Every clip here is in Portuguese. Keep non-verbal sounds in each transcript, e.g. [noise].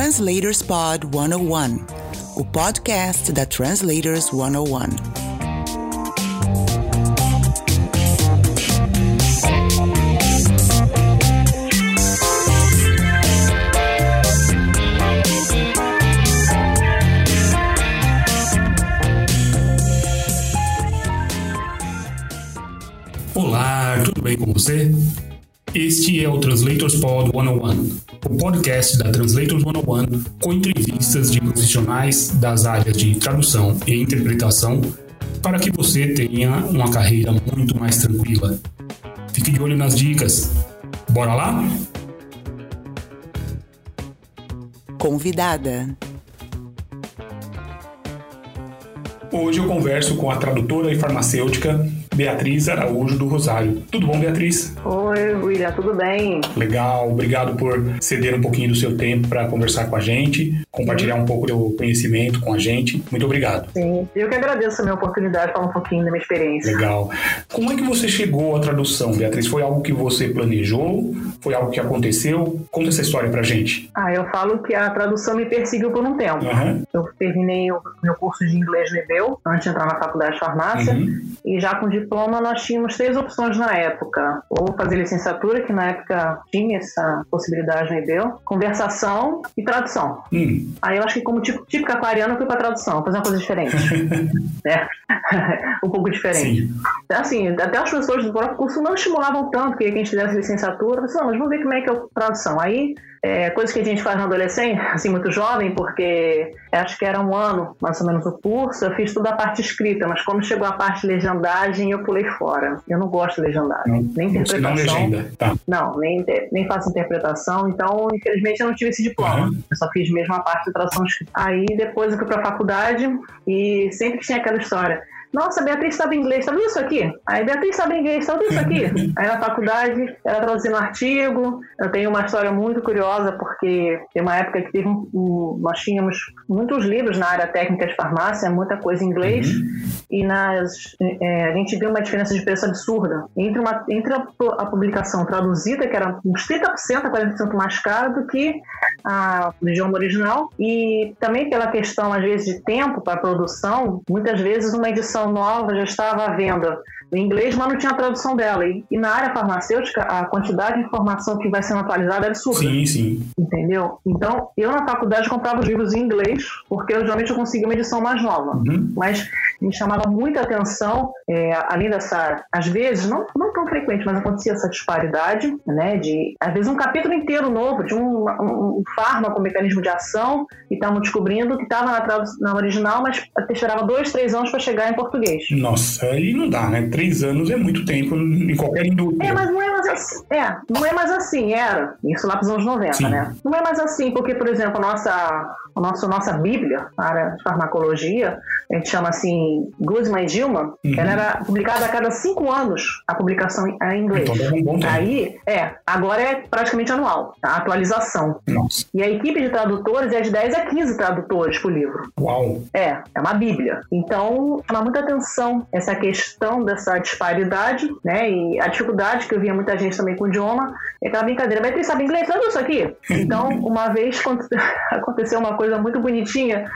Translators Pod 101, o podcast da Translators 101. Olá, tudo bem com você? Este é o Translators Pod 101, o podcast da Translators 101 com entrevistas de profissionais das áreas de tradução e interpretação para que você tenha uma carreira muito mais tranquila. Fique de olho nas dicas. Bora lá? Convidada. Hoje eu converso com a tradutora e farmacêutica Beatriz Araújo do Rosário. Tudo bom, Beatriz? Oi, William, tudo bem? Legal, obrigado por ceder um pouquinho do seu tempo para conversar com a gente, compartilhar um pouco do conhecimento com a gente. Muito obrigado. Sim, eu que agradeço a minha oportunidade de falar um pouquinho da minha experiência. Legal. Como é que você chegou à tradução, Beatriz? Foi algo que você planejou? Foi algo que aconteceu? Conta essa história pra gente. Ah, eu falo que a tradução me perseguiu por um tempo. Uhum. Eu terminei o meu curso de inglês no IBEL, antes de entrar na faculdade de farmácia, Uhum. e já com diploma nós tínhamos três opções na época. Ou fazer licenciatura, que na época tinha essa possibilidade no IBEL, conversação e tradução. Hum, Aí eu acho que como tipo, típica aquariana eu fui pra tradução, fazer uma coisa diferente. né? [laughs] [laughs] um pouco diferente. sim. Assim, até as pessoas do próprio curso não estimulavam tanto que a gente fizesse licenciatura. Eu falei, não, mas vamos ver como é que é a tradução. Aí, é, coisas que a gente faz na adolescência, assim, muito jovem, porque acho que era um ano, mais ou menos, o curso, eu fiz toda a parte escrita, mas quando chegou a parte legendagem, eu pulei fora. Eu não gosto de legendagem, Não, nem você não interpretação. legenda. Tá. Não, nem, nem faço interpretação, então, infelizmente, eu não tive esse diploma. Uhum. Eu só fiz mesmo a parte de tradução escrita. Aí, depois, eu fui pra faculdade e sempre tinha aquela história. Nossa, a Beatriz sabe inglês, sabe isso aqui? Aí, Beatriz sabe inglês, sabe isso aqui? [laughs] Aí, na faculdade, ela traduzindo artigo. Eu tenho uma história muito curiosa, porque tem uma época que teve um, um- nós tínhamos muitos livros na área técnica de farmácia, muita coisa em inglês e nas, é, a gente viu uma diferença de preço absurda entre, uma, entre a, a publicação traduzida, que era uns 30% a 40% mais cara do que a do idioma original, e também pela questão, às vezes, de tempo para produção, muitas vezes uma edição nova já estava à venda em inglês, mas não tinha a tradução dela. E, e na área farmacêutica, a quantidade de informação que vai sendo atualizada é absurda Sim, sim. entendeu? Então, eu na faculdade comprava os livros em inglês, porque eu, geralmente eu conseguia uma edição mais nova. Uhum. Mas me chamava muita atenção, é, além dessa, às vezes, não, não tão frequente, mas acontecia essa disparidade, né, de, às vezes, um capítulo inteiro novo, de um, um, um fármaco, um mecanismo de ação, e estavam descobrindo que estava na, na original, mas esperava dois, três anos para chegar em português. Nossa, aí não dá, né? Três anos é muito tempo em qualquer indústria. É, mas não é mais assim. É, não é mais assim, era. Isso lá para os anos 90, Sim. né? Não é mais assim, porque, por exemplo, a nossa, a nossa, nossa Bíblia, a área de farmacologia, a gente chama assim, Guzman e Dilma, Uhum. ela era publicada a cada cinco anos, a publicação em inglês. Então dava um bom tempo. Aí, é, agora é praticamente anual, a atualização. Nossa, E a equipe de tradutores é de 10 a 15 tradutores por livro. uau. É, é uma bíblia. Então, chama muita atenção essa questão dessa disparidade, né? E a dificuldade que eu via muita gente também com o idioma, é aquela brincadeira, Beatriz sabe inglês? Sabe isso aqui? [laughs] Então, uma vez aconte- [laughs] aconteceu uma coisa muito bonitinha,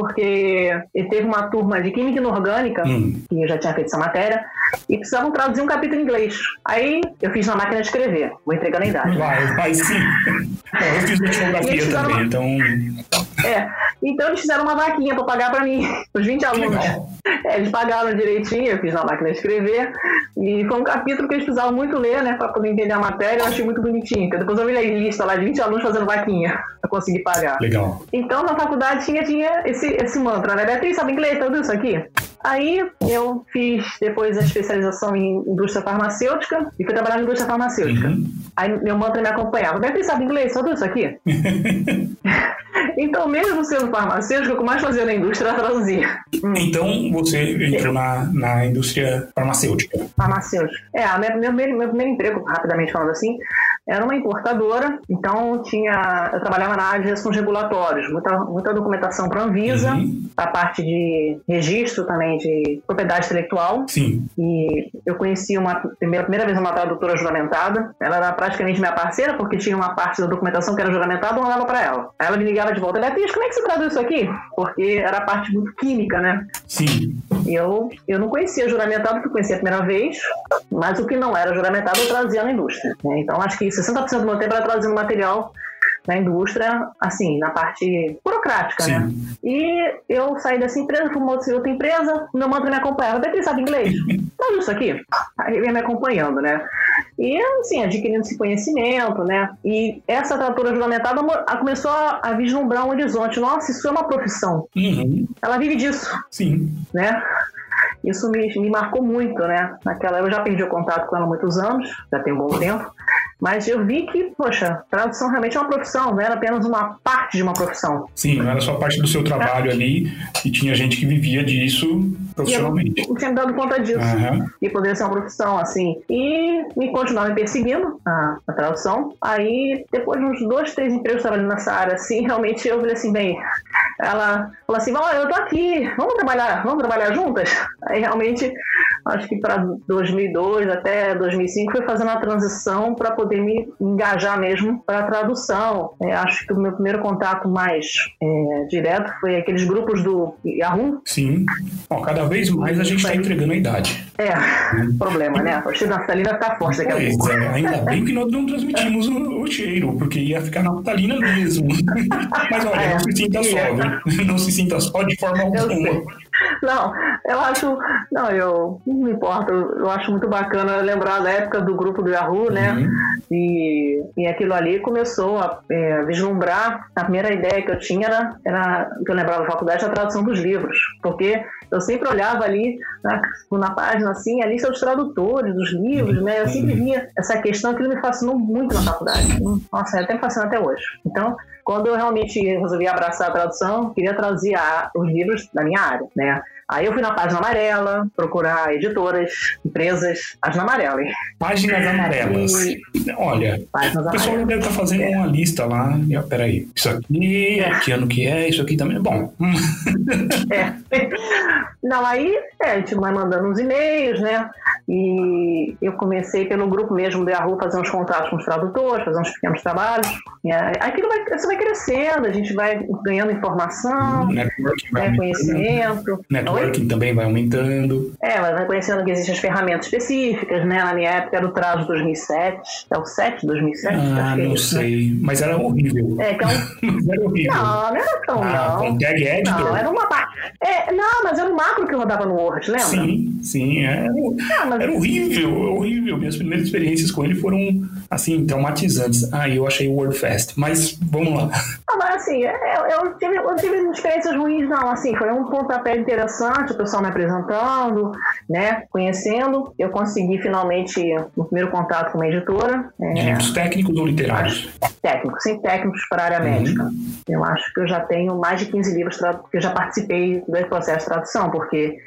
porque teve uma turma de Química Inorgânica, Hum. que eu já tinha feito essa matéria, e precisavam traduzir um capítulo em inglês. Aí, eu fiz na máquina de escrever, vou entregando a idade. Vai, vai sim. [laughs] É, eu fiz fizeram também, então. É, então eles fizeram uma vaquinha para pagar para mim, [laughs] os 20 alunos. É, eles pagaram direitinho, eu fiz na máquina de escrever. E foi um capítulo que eles precisavam muito ler, né, para poder entender a matéria. Eu achei muito bonitinho. Então, depois eu vi a lista lá de 20 alunos fazendo vaquinha para conseguir pagar. Legal. Então, na faculdade tinha, tinha esse, esse mantra, né? Beatriz, sabe inglês? Tudo isso aqui? Aí eu fiz depois a especialização em indústria farmacêutica e fui trabalhar na indústria farmacêutica. Uhum. Aí meu mantra me acompanhava. Beatriz, sabe inglês? Tudo isso aqui? [laughs] então, mesmo sendo farmacêutico, o que mais fazia na indústria era traduzir. Então você entrou na, na indústria farmacêutica. Farmacêutico. É, meu, meu, meu primeiro emprego, rapidamente falando assim, era uma importadora, então tinha, eu trabalhava na área de assuntos regulatórios, muita, muita documentação para a Anvisa, Uhum. a parte de registro também de propriedade intelectual. Sim. E eu conheci uma primeira, primeira vez uma tradutora juramentada. Ela era praticamente minha parceira, porque tinha uma parte da documentação que era juramentada, eu mandava para ela. Aí ela me ligava de volta, Beatriz, como é que você traduz isso aqui? Porque era a parte muito química, né? Sim. Eu, eu não conhecia juramentado, porque eu conhecia a primeira vez, mas o que não era juramentado eu trazia na indústria. né? Então acho que 60% do meu tempo era trazendo material na indústria, assim, na parte burocrática, Sim. né? E eu saí dessa empresa, fui uma outra empresa, meu mantra me acompanhava. Beatriz, sabe inglês? [laughs] Traz isso aqui. Aí ele ia me acompanhando, né? E, assim, adquirindo esse conhecimento, né? E essa tradutora juramentada começou a, a vislumbrar um horizonte. Nossa, isso é uma profissão. Uhum. Ela vive disso Sim. né? Isso me, me marcou muito, né? Naquela eu já perdi o contato com ela há muitos anos, já tem um bom tempo, mas eu vi que, poxa, tradução realmente é uma profissão, não era apenas uma parte de uma profissão. Sim, não era só parte do seu trabalho ali e tinha gente que vivia disso E eu profissionalmente. não tinha me dado conta disso. Aham. E poderia ser uma profissão, assim. E me continuava me perseguindo a, a tradução. Aí, depois de uns dois, três empregos trabalhando nessa área, assim, [laughs] realmente eu falei assim, bem, ela falou assim, olha, eu tô aqui, vamos trabalhar, vamos trabalhar juntas? Aí realmente, acho que para 2002 até 2005 foi fazendo a transição para poder me engajar mesmo para a tradução. É, acho que o meu primeiro contato mais é, direto foi aqueles grupos do Yahoo. Sim. Bom, cada vez mais a gente está entregando a idade. É, problema, né? Da naftalina ficar forte daqui a pouco. é, ainda bem que nós não transmitimos o, o cheiro, porque ia ficar naftalina mesmo. [laughs] Mas olha, É, não se sinta só, ia. viu? Não se sinta só de forma alguma. [laughs] Não, eu acho. Não, eu. Não me importa, eu, eu acho muito bacana lembrar da época do grupo do Yahoo, né? Uhum. E, e aquilo ali começou a é, vislumbrar. A primeira ideia que eu tinha era, era que eu lembrava da faculdade, a tradução dos livros. Porque eu sempre olhava ali na, na página assim, a lista dos tradutores dos livros, né? Eu sempre via essa questão que me fascinou muito na faculdade. Nossa, até me fascina até hoje. Então, quando eu realmente resolvi abraçar a tradução, queria traduzir a- os livros da minha área, né? Aí eu fui na página amarela, procurar editoras, empresas, página amarela, hein? Páginas amarelas. Olha, Páginas o pessoal deve estar fazendo uma lista lá. E, ó, peraí, isso aqui, que ano que é, isso aqui também. Bom, hum, [laughs] É. Não, aí é, a gente vai mandando uns e-mails, né? E eu comecei pelo grupo mesmo do Yahoo fazer uns contatos com os tradutores, fazer uns pequenos trabalhos. E aí, aquilo vai, isso vai crescendo, a gente vai ganhando informação, né, conhecimento. Networking também vai aumentando. É, mas vai conhecendo que existem as ferramentas específicas, né? Na minha época era o trazo 2007, é o 7 2007? Ah, é não né? sei. Mas era horrível. É, é. [laughs] Mas era horrível. Não, não era tão ah, não. tag editor? Não, era uma. É, não, mas era um macro que rodava no Word, lembra? Sim, sim. Era, Não, mas era horrível, horrível. Minhas primeiras experiências com ele foram, assim, traumatizantes. Ah, eu achei o WordFest. Mas vamos lá. Não, mas assim, eu, eu, tive, eu tive experiências ruins, não. Assim, foi um pontapé interessante, o pessoal me apresentando, né? Conhecendo. Eu consegui finalmente o primeiro contato com uma editora. De É, técnicos ou literários? técnicos, sem técnicos para a área Uhum. médica. Eu acho que eu já tenho mais de 15 livros que eu já participei do processo de tradução, porque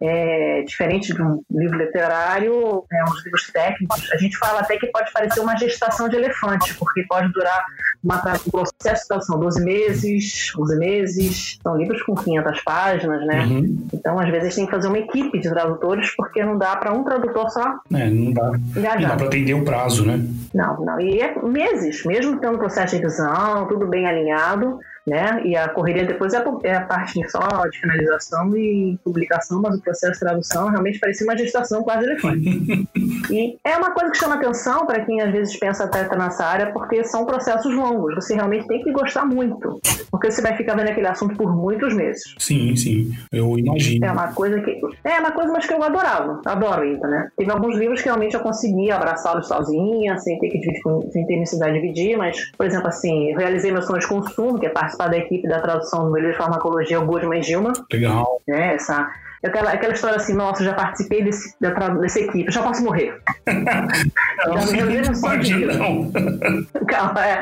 é diferente de um livro literário, é, uns livros técnicos, a gente fala até que pode parecer uma gestação de elefante, porque pode durar uma, um processo de tradução 12 meses, 11 meses, são livros com 500 páginas, né? Uhum. Então, às vezes, tem que fazer uma equipe de tradutores, porque não dá para um tradutor só É, não dá, não dá engajar. para atender o prazo, né? Não, não. E é meses, mesmo tendo processo de revisão, tudo bem alinhado, né? E a correria depois é a, é a parte só de finalização e publicação, mas o processo de tradução realmente parecia uma gestação quase elefante. [laughs] e é uma coisa que chama atenção para quem às vezes pensa até estar nessa área, porque são processos longos. Você realmente tem que gostar muito, porque você vai ficar vendo aquele assunto por muitos meses. Sim, sim. Eu imagino. É uma coisa que. É uma coisa, mas que eu adorava. Adoro ainda, né? Teve alguns livros que realmente eu conseguia abraçá-los sozinha, sem ter que dividir, sem ter necessidade de dividir, mas, por exemplo, assim, realizei meu sonho de consumo, que é participar da equipe da tradução do livro de farmacologia, o Goodman Gilman, Legal. né? Essa. Aquela, aquela história assim, nossa, eu já participei desse, da, dessa equipe, eu já posso morrer. [laughs] Não, Já me reuniram só de imagina, vida. não. Calma, é.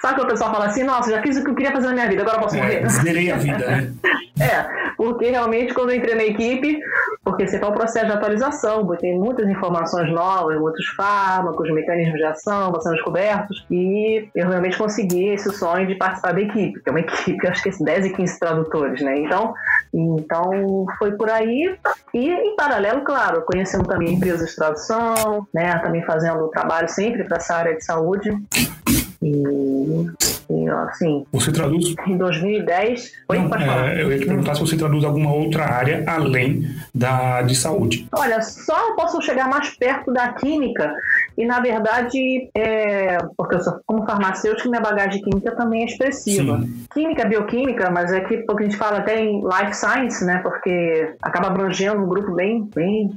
Sabe quando o pessoal fala assim, nossa, já fiz o que eu queria fazer na minha vida, agora eu posso morrer? É, zerei a vida, né? [laughs] É, porque realmente quando eu entrei na equipe, porque você faz o processo de atualização, tem muitas informações novas, muitos fármacos, mecanismos de ação vão sendo descobertos, e eu realmente consegui esse sonho de participar da equipe, que é uma equipe, acho que 10 e 15 tradutores, né? Então, então foi por aí, e em paralelo, claro, conhecendo também empresas de tradução, né? Também fazendo trabalho sempre para essa área de saúde. E, e, assim. Você traduz? Em 2010. Oi, Não, é, eu ia te perguntar se você traduz alguma outra área além da de saúde. Olha, só eu posso chegar mais perto da química e, na verdade, é, porque eu sou como farmacêutica, minha bagagem química também é expressiva. Sim. Química, bioquímica, mas é que porque a gente fala até em life science, né? Porque acaba abrangendo um grupo bem, bem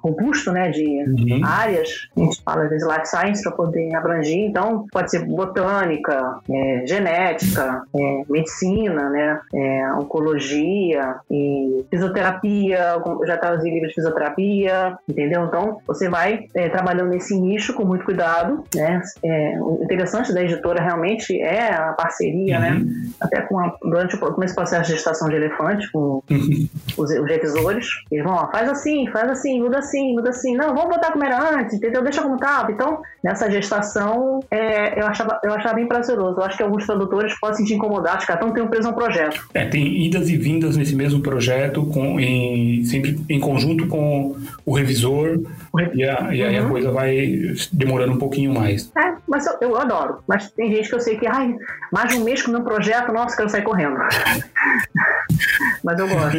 robusto, né? De uhum. áreas. A gente fala às vezes life science para poder abranger. Então, pode ser botânica, é, genética, é, medicina, né? É, oncologia e fisioterapia. Eu já traduzi livros de fisioterapia, entendeu? Então, você vai é, trabalhando nesse nicho com muito cuidado, né? É, o interessante da editora realmente é a parceria, né? uhum. né? Até com a, durante o esse processo de gestação de elefante com uhum. os, os, revisores, eles vão, ó, faz assim, faz assim, muda assim, muda assim. Não, vamos botar como era antes, entendeu? Deixa como estava. Então, nessa gestação, é, eu, achava, eu achava bem prazeroso. Eu acho que alguns tradutores podem se sentir incomodados, que estão tendo preso um projeto. É, tem idas e vindas nesse mesmo projeto, com, em, sempre em conjunto com o revisor, e, a, e aí uhum. a coisa vai demorando um pouquinho mais. É, mas eu, eu, adoro. Mas tem gente que eu sei que, ai, mais um mês com o meu projeto, nossa, quero sair correndo. [laughs] [laughs] mas eu gosto.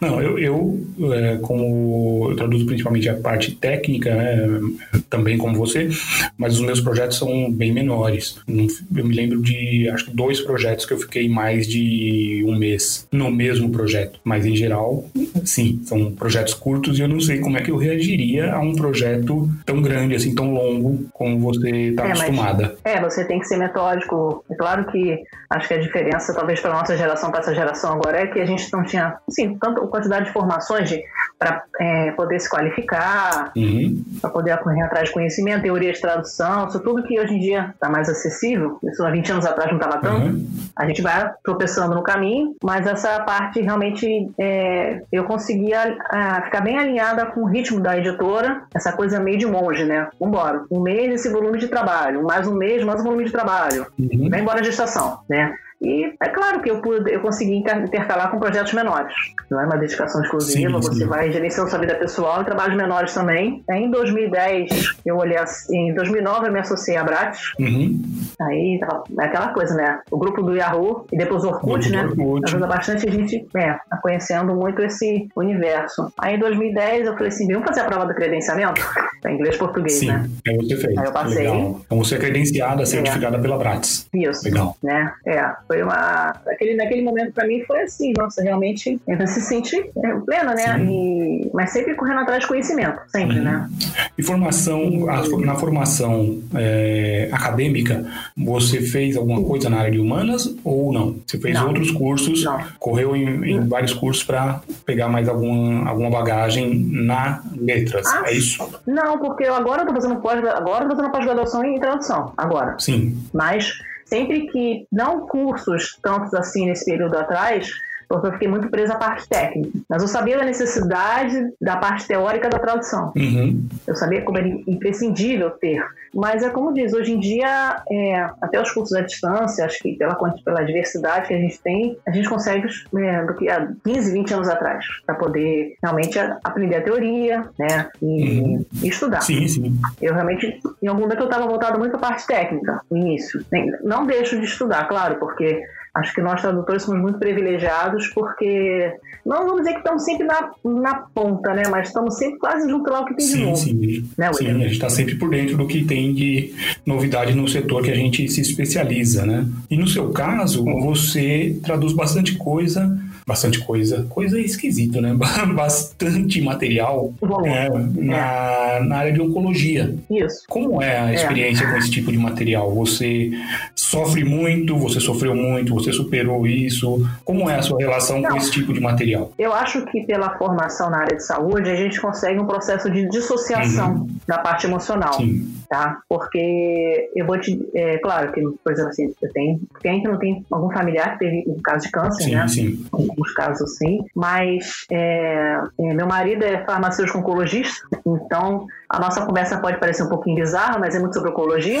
Não, eu, eu é, como eu traduzo principalmente a parte técnica, né, também como você, mas os meus projetos são bem menores. Eu me lembro de, acho que dois projetos que eu fiquei mais de um mês no mesmo projeto. Mas em geral, sim, são projetos curtos e eu não sei como é que eu reagiria a um projeto tão grande, assim, tão longo como você está é, acostumada. Mas, é, você tem que ser metódico. É claro que acho que a diferença, talvez para nossa geração, para essa geração agora, é que a gente não tinha, assim, tanta quantidade de informações para é, poder se qualificar, uhum. para poder correr atrás de conhecimento, teoria de tradução, isso tudo que hoje em dia está mais acessível. Isso há 20 anos atrás não estava tanto. Uhum. A gente vai tropeçando no caminho, mas essa parte realmente é, eu conseguia a, ficar bem alinhada com o ritmo da editora, essa coisa meio de monge, né? Vambora. Um mês esse volume de trabalho, mais um mês, mais um volume de trabalho. Uhum. Vai embora a gestação, né? E é claro que eu, pude, eu consegui intercalar com projetos menores. Não é uma dedicação exclusiva, sim, sim. você vai gerenciando sua vida pessoal e trabalhos menores também. Em 2010, eu olhei assim, em 2009 eu me associei a Brat. Uhum. Aí é aquela coisa, né? O grupo do Yahoo e depois o Orkut, né? Orkut. Ajuda bastante a gente é, conhecendo muito esse universo. Aí em 2010 eu falei assim: vamos fazer a prova do credenciamento? Em inglês e português, sim, né? Aí você fez. Aí eu passei. Legal. Então você é credenciada, certificada é. pela Bratz. Isso. Legal. Né? É foi uma. Naquele, naquele momento, para mim, foi assim, nossa, realmente, se sente é, plena, né? E, mas sempre correndo atrás de conhecimento, sempre, uhum. né? E formação, a, na formação é, acadêmica, você fez alguma coisa na área de humanas ou não? Você fez não. outros cursos, não. correu em, em vários cursos para pegar mais alguma, alguma bagagem na letras, ah, é isso? Não, porque eu agora estou fazendo pós, agora tô fazendo pós-graduação em tradução, agora. Sim. Mas sempre que não cursos tantos assim nesse período atrás, porque eu fiquei muito presa à parte técnica. Mas eu sabia da necessidade da parte teórica da tradução. Uhum. Eu sabia como era imprescindível ter. Mas é como diz, hoje em dia, é, até os cursos à distância, acho que pela, pela diversidade que a gente tem, a gente consegue é, do que há 15, 20 anos atrás, para poder realmente aprender a teoria, né? E, uhum. e, estudar. Sim, sim. Eu realmente, em algum momento, eu estava voltado muito à parte técnica, no início. Não deixo de estudar, claro, porque Acho que nós tradutores somos muito privilegiados porque não vamos dizer que estamos sempre na, na ponta, né? Mas estamos sempre quase junto lá o que tem sim, de novo. Sim, né, sim. a gente está sempre por dentro do que tem de novidade no setor que a gente se especializa, né? E no seu caso, você traduz bastante coisa bastante coisa, coisa esquisita, né? [laughs] Bastante material né? na, na área de oncologia. Isso. Como é a é. experiência é. com esse tipo de material? Você sofre muito, você sofreu muito, você superou isso? Como é a sua relação Não, com esse tipo de material? Eu acho que pela formação na área de saúde, a gente consegue um processo de dissociação uhum. da parte emocional. Sim. Tá? Porque eu vou te. É, claro que, por exemplo, assim, eu tenho. Quem que não tem algum familiar que teve um caso de câncer, sim, né? Sim alguns casos assim, mas é, é, meu marido é farmacêutico oncologista, então a nossa conversa pode parecer um pouquinho bizarra, mas é muito sobre oncologia.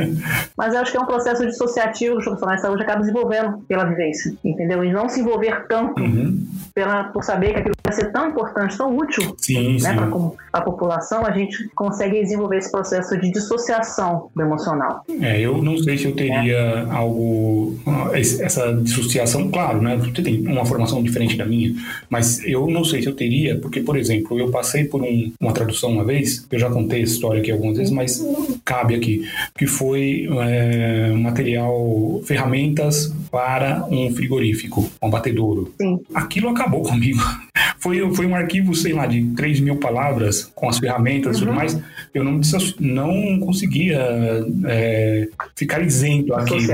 [laughs] mas eu acho que é um processo dissociativo que os profissionais de saúde acabam desenvolvendo pela vivência, entendeu? E não se envolver tanto uhum. pela, por saber que aquilo vai ser tão importante, tão útil sim, né, para a população, a gente consegue desenvolver esse processo de dissociação do emocional. É, eu não sei se eu teria é. algo, essa dissociação, claro, né? Você tem uma formação diferente da minha, mas eu não sei se eu teria, porque, por exemplo, eu passei por um, uma tradução uma vez eu já contei essa história aqui algumas vezes, mas cabe aqui, que foi é, material, ferramentas para um frigorífico, um abatedouro. Sim. Aquilo acabou comigo. Foi, foi um arquivo, sei lá, de 3 mil palavras com as ferramentas e uhum. tudo mais. Eu não, não conseguia é, ficar isento aqui.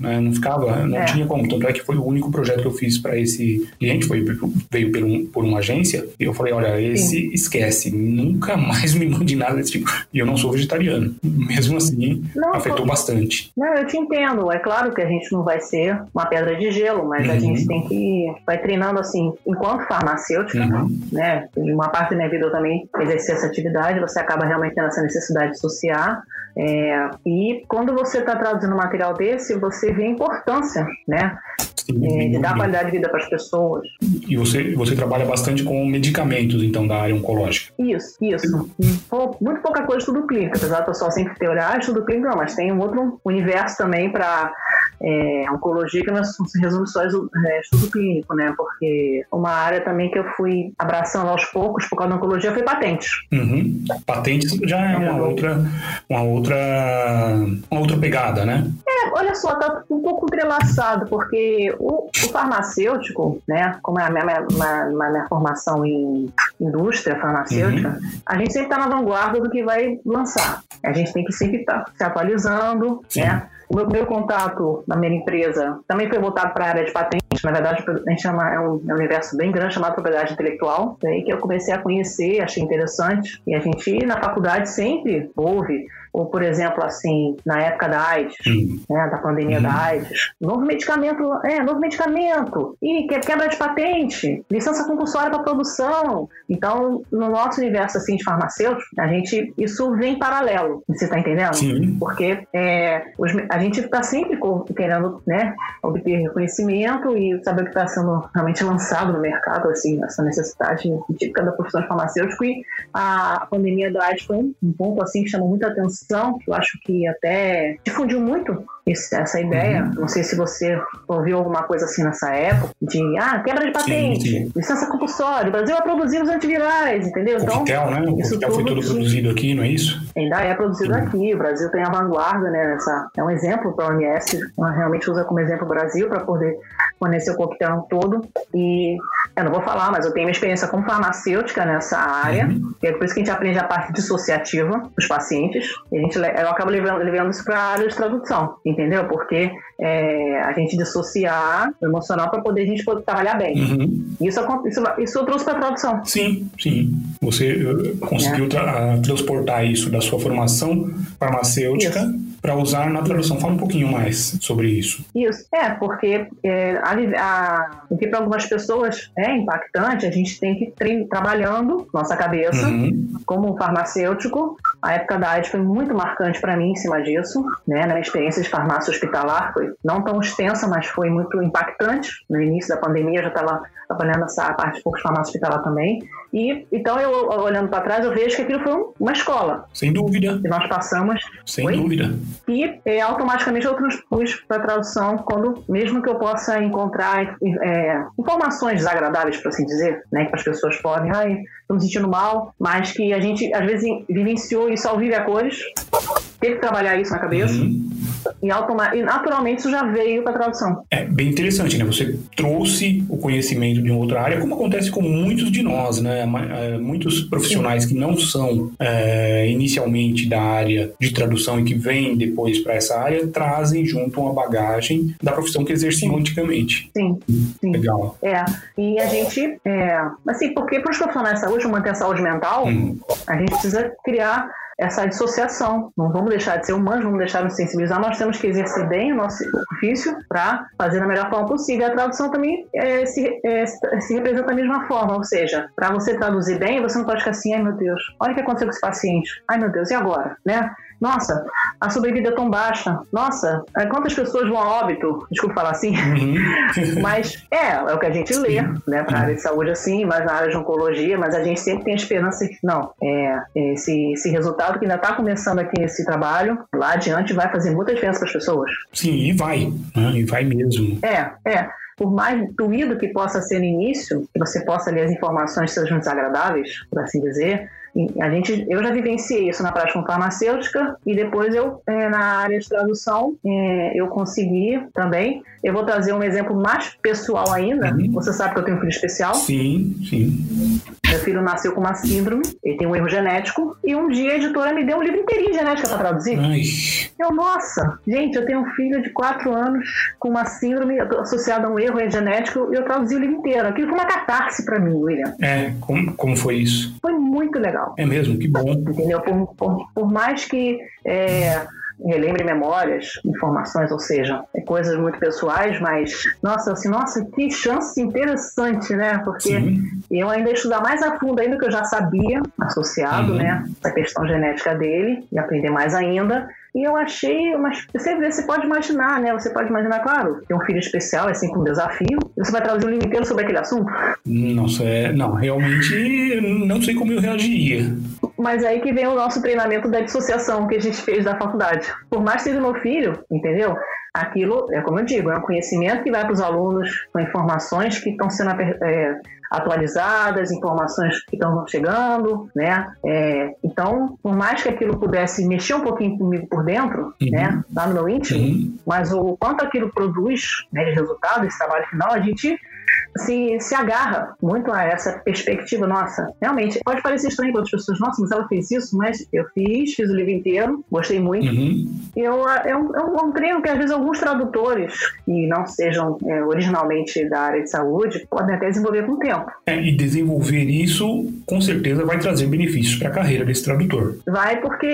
Né? Não ficava, não é. tinha como. Tanto é que foi o único projeto que eu fiz para esse cliente, foi, veio por, um, por uma agência. E eu falei: olha, esse Sim. esquece, nunca mais me mande nada desse tipo. E eu não sou vegetariano. Mesmo assim, não, afetou bastante. Não, eu te entendo. É claro que a gente não vai ser uma pedra de gelo, mas uhum. a gente tem que vai treinando assim, enquanto farmacêutica, uhum. né? Uma parte da minha vida eu também exerci essa atividade, você acaba realmente tendo essa necessidade de associar. É, e quando você está traduzindo um material desse, você vê a importância, né? é, de dar qualidade de vida para as pessoas. E você, você trabalha bastante com medicamentos, então, da área oncológica? Isso, isso. Muito pouca coisa estudo clínico, apesar do pessoal sempre ter olhar estudo clínico, não, mas tem um outro universo também para é, oncologia que não resume só é, estudo clínico, né? Porque uma área também que eu fui abraçando aos poucos por causa da oncologia foi patentes. Uhum. Patentes já é uma outra, uma outra, uma outra pegada, né? É, olha só, tá um pouco entrelaçado, porque o, o farmacêutico, né? Como é a minha, minha, minha, minha formação em indústria farmacêutica, uhum. a gente sempre está na vanguarda do que vai lançar. A gente tem que sempre estar tá se atualizando, Sim. né? O meu primeiro contato na minha empresa também foi voltado para a área de patentes. Na verdade, a gente chama, é um, é um universo bem grande chamado propriedade intelectual. Daí que eu comecei a conhecer, achei interessante. E a gente, na faculdade, sempre ouve ou, por exemplo, assim, na época da AIDS, né, da pandemia uhum. da AIDS, novo medicamento, é, novo medicamento, e quebra de patente, licença compulsória para produção. Então, no nosso universo assim, de farmacêuticos, a gente, isso vem paralelo, você está entendendo? Sim. Porque é, os, a gente está sempre querendo né, obter reconhecimento e saber o que está sendo realmente lançado no mercado, assim, essa necessidade típica da profissão de farmacêutico, e a pandemia da AIDS foi um ponto assim que chamou muita atenção que eu acho que até difundiu muito essa ideia. Uhum. Não sei se você ouviu alguma coisa assim nessa época, de ah, quebra de patente, sim, sim. licença compulsória, o Brasil vai produzir os antivirais, entendeu? O então, né? O Coquetel foi tudo produzido aqui, não é isso? Ainda é produzido aqui. O Brasil tem a vanguarda, né? Essa, é um exemplo para a OMS, ela realmente usa como exemplo o Brasil para poder fornecer o coquetel todo. E eu não vou falar, mas eu tenho uma experiência como farmacêutica nessa área, uhum. e é por isso que a gente aprende a parte dissociativa dos pacientes. E a gente, eu acabo levando, levando isso para a área de tradução, entendeu? Porque é, a gente dissociar o emocional para poder a gente poder trabalhar bem. Uhum. Isso, isso, isso eu trouxe para a tradução. Sim, sim. Você uh, conseguiu é. tra transportar isso da sua formação farmacêutica para usar na tradução. Fala um pouquinho mais sobre isso. Isso, é, porque é, a, a, o que para algumas pessoas é impactante, a gente tem que ir trabalhando nossa cabeça uhum. como um farmacêutico. A época da AIDS foi muito marcante para mim em cima disso, né? Na minha experiência de farmácia hospitalar foi não tão extensa, mas foi muito impactante. No início da pandemia eu já estava trabalhando essa parte de poucos farmácia hospitalar também. E então eu olhando para trás eu vejo que aquilo foi uma escola. Sem dúvida. E nós passamos. Sem foi, dúvida. E é, automaticamente eu transpus para tradução quando mesmo que eu possa encontrar é, informações desagradáveis, por assim dizer, né, que as pessoas podem, ai, estou me sentindo mal, mas que a gente às vezes vivenciou isso ao vivo a cores teve que trabalhar isso na cabeça. Uhum. E, e, naturalmente isso já veio para a tradução. É bem interessante, né? Você trouxe o conhecimento de uma outra área, como acontece com muitos de nós, né? É, muitos profissionais Sim. que não são é, inicialmente da área de tradução e que vêm depois para essa área, trazem junto uma bagagem da profissão que exerciam Sim. antigamente. Sim. Sim. Legal. É. E a gente, é, assim, porque para os profissionais de saúde manter a saúde mental, hum. a gente precisa criar essa dissociação. Não vamos deixar de ser humanos, vamos deixar de sensibilizar, nós temos que exercer bem o nosso ofício para fazer da melhor forma possível. A tradução também é, se, é, se representa da mesma forma, ou seja, para você traduzir bem, você não pode ficar assim, ai meu Deus, olha o que aconteceu com esse paciente, ai meu Deus, e agora? Né? Nossa, a sobrevida é tão baixa. Nossa, é, quantas pessoas vão a óbito? Desculpa falar assim. Uhum. [laughs] mas é, é o que a gente lê, né? Para a área de saúde, assim, mas na área de oncologia, mas a gente sempre tem a esperança que, não, é, esse, esse resultado que ainda está começando aqui esse trabalho, lá adiante vai fazer muita diferença para as pessoas. Sim, e vai, né? e vai mesmo. É, é por mais doído que possa ser no início, que você possa ler as informações sejam desagradáveis, por assim dizer, a gente, eu já vivenciei isso na prática farmacêutica e depois eu, é, na área de tradução, é, eu consegui também. Eu vou trazer um exemplo mais pessoal ainda. Uhum. Você sabe que eu tenho um filho especial? Sim, sim. Meu filho nasceu com uma síndrome, ele tem um erro genético, e um dia a editora me deu um livro inteirinho de genética para traduzir. Ai. Eu, nossa, gente, eu tenho um filho de 4 anos com uma síndrome associada a um erro genético, e eu traduzi o livro inteiro. Aquilo foi uma catarse para mim, William. É, como, como foi isso? Foi muito legal. É mesmo, que bom. Entendeu? Por, por, por mais que. É, relembre memórias, informações, ou seja, é coisas muito pessoais, mas nossa, assim, nossa, que chance interessante, né? Porque Sim. eu ainda estudar mais a fundo ainda que eu já sabia, associado, uhum. né, essa questão genética dele e aprender mais ainda. E eu achei, mas você vê, você pode imaginar, né? Você pode imaginar, claro, ter um filho especial, é sempre um desafio. Você vai traduzir um livro inteiro sobre aquele assunto? Nossa, é, não, realmente não sei como eu reagiria. Mas aí que vem o nosso treinamento da dissociação que a gente fez da faculdade. Por mais que seja meu filho, entendeu? Aquilo, é como eu digo, é um conhecimento que vai para os alunos, com informações que estão sendo é, atualizadas, informações que estão chegando, né? É, então, por mais que aquilo pudesse mexer um pouquinho comigo por dentro, uhum. né? Lá no meu íntimo, uhum. mas o quanto aquilo produz né, de resultado, esse trabalho final, a gente se, se agarra muito a essa perspectiva nossa. Realmente, pode parecer estranho para outras pessoas, nossa, mas ela fez isso, mas eu fiz, fiz o livro inteiro, gostei muito. Uhum. Eu, é, um, é um treino que às vezes alguns tradutores, que não sejam é, originalmente da área de saúde, podem até desenvolver com o tempo. É, e desenvolver isso, com certeza, vai trazer benefícios para a carreira desse tradutor. Vai, porque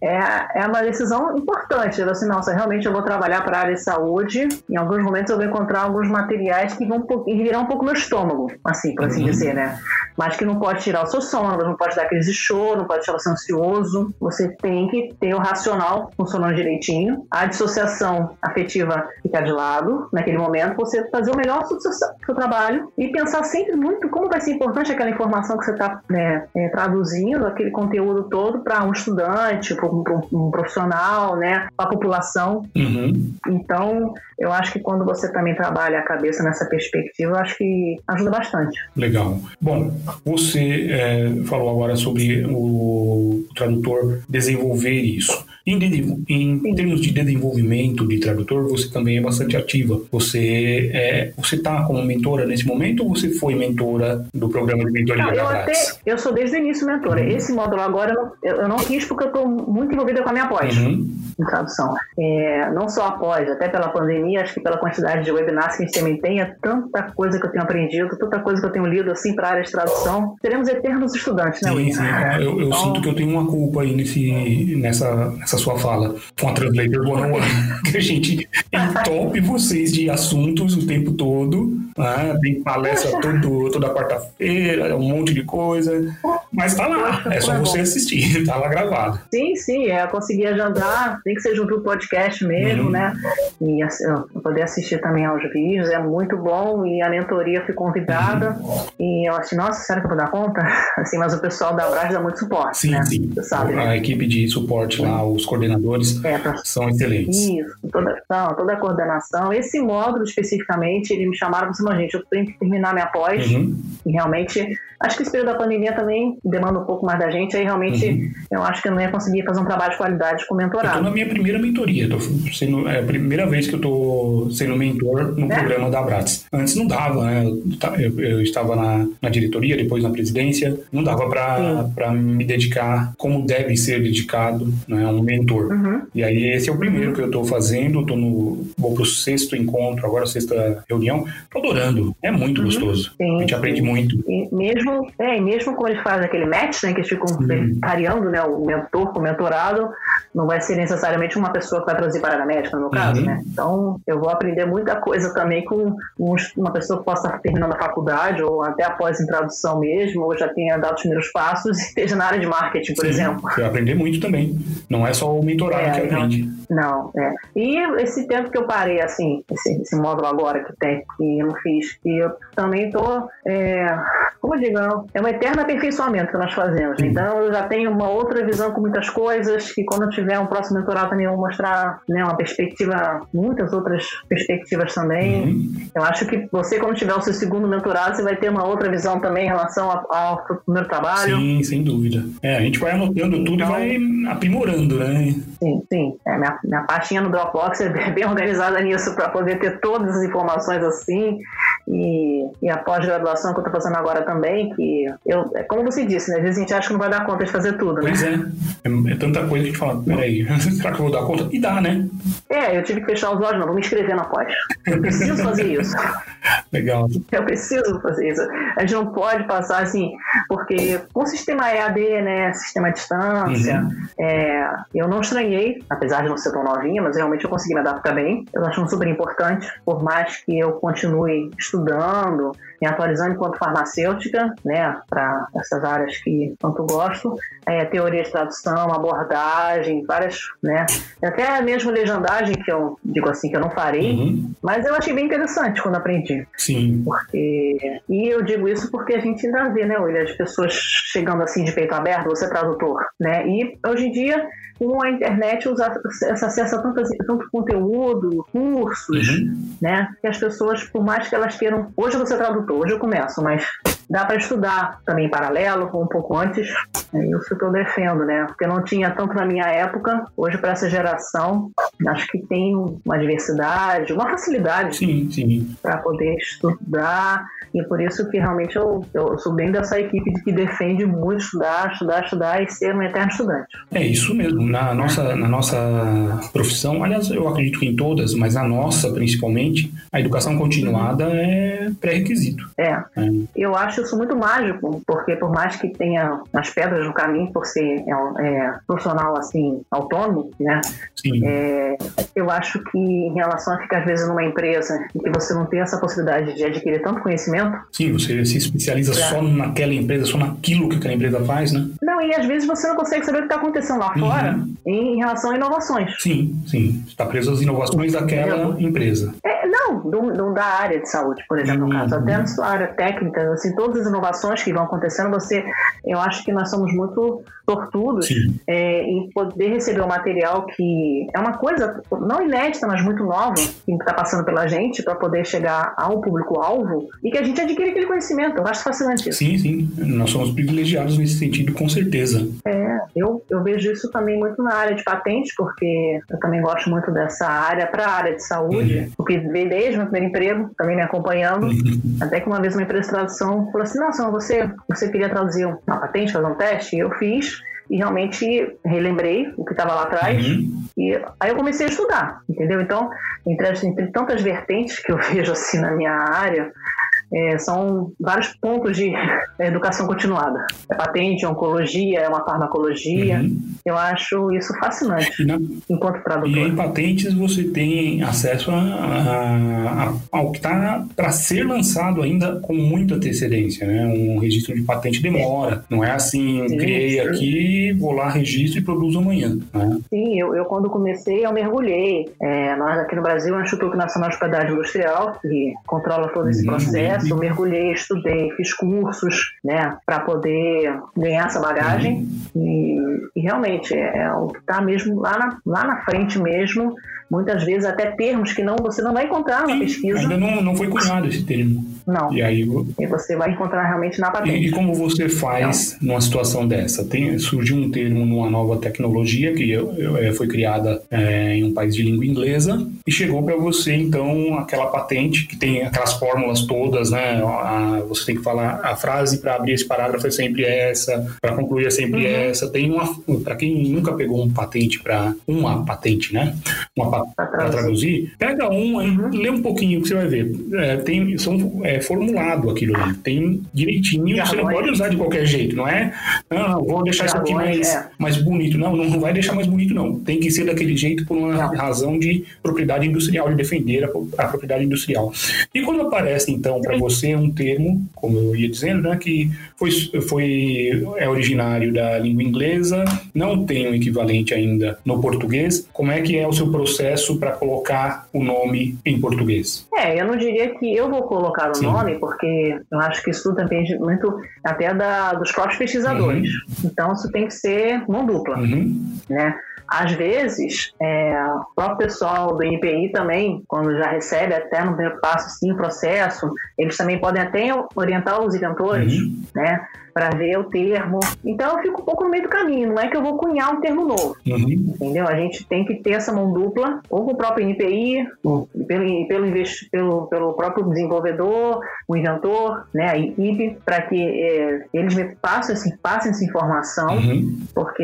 é, é uma decisão importante. Assim, nossa, realmente eu vou trabalhar para a área de saúde, em alguns momentos eu vou encontrar alguns materiais que vão virar um pouco meu estômago, assim, por assim uhum. dizer, né? Mas que não pode tirar o seu sono, não pode dar crise de choro, não pode deixar você ansioso. Você tem que ter o racional funcionando direitinho. A dissociação afetiva ficar de lado naquele momento, você fazer o melhor do seu, seu trabalho e pensar sempre muito como vai ser importante aquela informação que você está né, é, traduzindo, aquele conteúdo todo para um estudante, para um, um, profissional, né, para a população. Uhum. Então, eu acho que quando você também trabalha a cabeça nessa perspectiva, acho que ajuda bastante. Legal. Bom, você é, falou agora sobre o tradutor desenvolver isso. Em, em, termos de desenvolvimento de tradutor, você também é bastante ativa. Você é, você está como mentora nesse momento ou você foi mentora do programa de mentoria não, eu até, Eu sou desde o início mentora. Uhum. Esse módulo agora eu, eu, não quis porque eu estou muito envolvida com a minha pós uhum. em tradução. É, não só após, até pela pandemia, acho que pela quantidade de webinars que a gente também tem, é tanta coisa que eu tenho aprendido, tanta coisa que eu tenho lido assim para a área de tradução. Seremos eternos estudantes, né, Sim, sim. Eu, eu então... sinto que eu tenho uma culpa aí nesse, nessa, nessa sua fala com a Translator One [laughs] que a gente entope vocês de assuntos o tempo todo, né? tem palestra todo, toda quarta-feira, um monte de coisa, mas tá lá, é só você assistir, [laughs] tá lá gravado. Sim, sim, é conseguir agendar, tem que ser junto o podcast mesmo, uhum. né? E assim, poder assistir também aos vídeos, é muito bom e a mentoria foi convidada e eu achei, nossa, sério que eu vou dar conta? [laughs] Assim, mas o pessoal da Brás dá muito suporte, sim, né? Sim, Você sabe, né? a equipe de suporte lá, os coordenadores é, pra... são excelentes. Isso, toda, não, toda a coordenação. Esse módulo especificamente, eles me chamaram e falaram, gente, eu tenho que terminar minha pós uhum. e realmente Acho que esse período da pandemia também demanda um pouco mais da gente, aí realmente uhum. eu acho que eu não ia conseguir fazer um trabalho de qualidade com mentorado. Eu tô na minha primeira mentoria, tô sendo, é a primeira vez que eu tô sendo mentor no é? programa da Abrats. Antes não dava, né? Eu, eu estava na, na, diretoria, depois na presidência, não dava para me dedicar como deve ser dedicado né, um mentor. Uhum. E aí esse é o primeiro uhum. que eu tô fazendo, tô no, vou pro sexto encontro, agora sexta reunião, tô adorando, é muito uhum. gostoso. Sim, a gente aprende muito. E mesmo é, mesmo como eles fazem aquele match, né, que eles ficam variando, né, o mentor com o mentorado, não vai ser necessariamente uma pessoa que vai a médica, no meu caso, uhum. né? Então, eu vou aprender muita coisa também com uma pessoa que possa estar terminando a faculdade, ou até após em tradução mesmo, ou já tenha dado os primeiros passos e esteja na área de marketing, por Sim, exemplo. Vai aprender muito também. Não é só o mentorado é, que aprende. Não, é. E esse tempo que eu parei, assim, esse, esse módulo agora que tem, que eu não fiz, que eu também estou, é, como eu digo, é um eterno aperfeiçoamento que nós fazemos. Sim. Então, eu já tenho uma outra visão com muitas coisas, que quando tiver um próximo mentorado também mostrar né, uma perspectiva, muitas outras perspectivas também. Uhum. Eu acho que você, quando tiver o seu segundo mentorado, você vai ter uma outra visão também em relação ao, ao primeiro trabalho. Sim, sem dúvida. É, a gente vai anotando tudo então, e vai aprimorando, né? Sim, sim. É, minha, minha pastinha no Dropbox é bem organizada nisso para poder ter todas as informações assim. E, e a pós-graduação que eu estou fazendo agora também, que eu, é como você disse, né? Às vezes a gente acha que não vai dar conta de fazer tudo, né? Pois é. É, é tanta coisa que a gente fala, peraí, [laughs] será que eu vou dar conta? E dá, né? É, eu tive que fechar os olhos, não, vou me inscrever na pós. Eu preciso fazer isso. [laughs] Legal. Eu preciso fazer isso. A gente não pode passar assim, porque com o sistema EAD, né, sistema à distância, uhum. é, eu não estranhei, apesar de não ser tão novinha, mas realmente eu consegui me adaptar bem. Eu acho super importante, por mais que eu continue estudando, estudando, me atualizando enquanto farmacêutica, né, para essas áreas que tanto gosto, é, teoria de tradução, abordagem, várias, né, até mesmo legendagem que eu digo assim que eu não farei, uhum. mas eu achei bem interessante quando aprendi. Sim. Porque e eu digo isso porque a gente ainda vê, né, William, as pessoas chegando assim de peito aberto, você é tradutor, né, e hoje em dia com a internet usa, acesso a tanto, tanto conteúdo, cursos, uhum. né? Que as pessoas, por mais que elas queiram. Hoje vou ser tradutor, hoje eu começo, mas dá para estudar também em paralelo, um pouco antes. É isso que eu defendo, né? Porque não tinha tanto na minha época. Hoje, para essa geração, acho que tem uma diversidade, uma facilidade para poder estudar. E por isso que realmente eu, eu sou bem dessa equipe que defende muito estudar, estudar, estudar e ser um eterno estudante. É isso mesmo. Na nossa, na nossa profissão, aliás, eu acredito que em todas, mas na nossa principalmente, a educação continuada é pré-requisito. É. é. Eu acho isso muito mágico, porque por mais que tenha as pedras no caminho por ser é, é, profissional assim, autônomo, né? É, eu acho que em relação a ficar às vezes numa empresa e que você não tem essa possibilidade de adquirir tanto conhecimento. Sim, você se especializa só naquela empresa, só naquilo que aquela empresa faz, né? Não, e às vezes você não consegue saber o que está acontecendo lá uhum. fora em relação a inovações. Sim, sim. Está preso às inovações daquela empresa. É, não, do, do, da área de saúde, por exemplo, uhum. no caso. Até na sua área técnica, assim, todas as inovações que vão acontecendo, você, eu acho que nós somos muito sortudos é, em poder receber um material que é uma coisa não inédita, mas muito nova, que está passando pela gente, para poder chegar ao público-alvo e que a gente adquire aquele conhecimento. Eu acho fascinante isso. Sim, sim. Nós somos privilegiados nesse sentido, com certeza. É, eu, eu vejo isso também muito na área de patentes, porque eu também gosto muito dessa área para a área de saúde, uhum. porque veio desde meu primeiro emprego, também me acompanhando, uhum. até que uma vez uma empresa de tradução falou assim, nossa, você, você queria traduzir uma patente, fazer um teste? E eu fiz, e realmente relembrei o que estava lá atrás uhum. e aí eu comecei a estudar, entendeu? Então, entre, entre tantas vertentes que eu [laughs] vejo assim na minha área, é, são vários pontos de educação continuada. É patente, é oncologia, é uma farmacologia. Uhum. Eu acho isso fascinante na, enquanto tradutor. E em patentes você tem acesso a, a, a, ao que está para ser lançado ainda com muita antecedência. Né? Um registro de patente demora. Não é assim, sim, criei sim. aqui, vou lá, registro e produzo amanhã. Né? Sim, eu, eu quando comecei, eu mergulhei. É, nós aqui no Brasil, o Instituto Nacional de Hospedagem Industrial, que controla todo esse uhum. processo processo, eu mergulhei, estudei, fiz cursos, né, para poder ganhar essa bagagem. Uhum. E, e, realmente é, é o que está mesmo lá na, lá na frente mesmo muitas vezes até termos que não você não vai encontrar na pesquisa. Ainda não, não foi cunhado esse termo. Não. E aí e você vai encontrar realmente na patente. E, e como você faz não. numa situação dessa? Tem, surgiu um termo numa nova tecnologia que eu, eu, é, foi criada é, em um país de língua inglesa e chegou para você então aquela patente que tem aquelas fórmulas todas, né? A, você tem que falar a frase para abrir esse parágrafo é sempre essa, para concluir é sempre uhum. essa. Tem uma para quem nunca pegou um patente para uma patente, né? para traduzir, pega um, uhum. lê um pouquinho que você vai ver. É, tem, são, é formulado aquilo ali, tem direitinho, Já você não pode usar de qualquer jeito, não é? Não, não vou deixar isso aqui mais, é. mais bonito. Não, não vai deixar mais bonito, não. Tem que ser daquele jeito por uma não. razão de propriedade industrial, de defender a, a propriedade industrial. E quando aparece, então, para você um termo, como eu ia dizendo, né, que foi, foi, é originário da língua inglesa, não tem um equivalente ainda no português, como é que é o seu processo para colocar o nome em português? É, eu não diria que eu vou colocar o Sim. Nome, porque eu acho que isso depende muito até da, dos próprios pesquisadores. Uhum. Então, isso tem que ser mão dupla, uhum. né? Às vezes, é, o próprio pessoal do INPI também, quando já recebe até no primeiro passo sim, o processo, eles também podem até orientar os inventores, uhum. né? Para ver o termo. Então eu fico um pouco no meio do caminho, não é que eu vou cunhar um termo novo. Uhum. Entendeu? A gente tem que ter essa mão dupla, ou com o próprio NPI, uhum. pelo, pelo, pelo, pelo próprio desenvolvedor, o inventor, né, a equipe, para que é, eles me passem, assim, passem essa informação, uhum. porque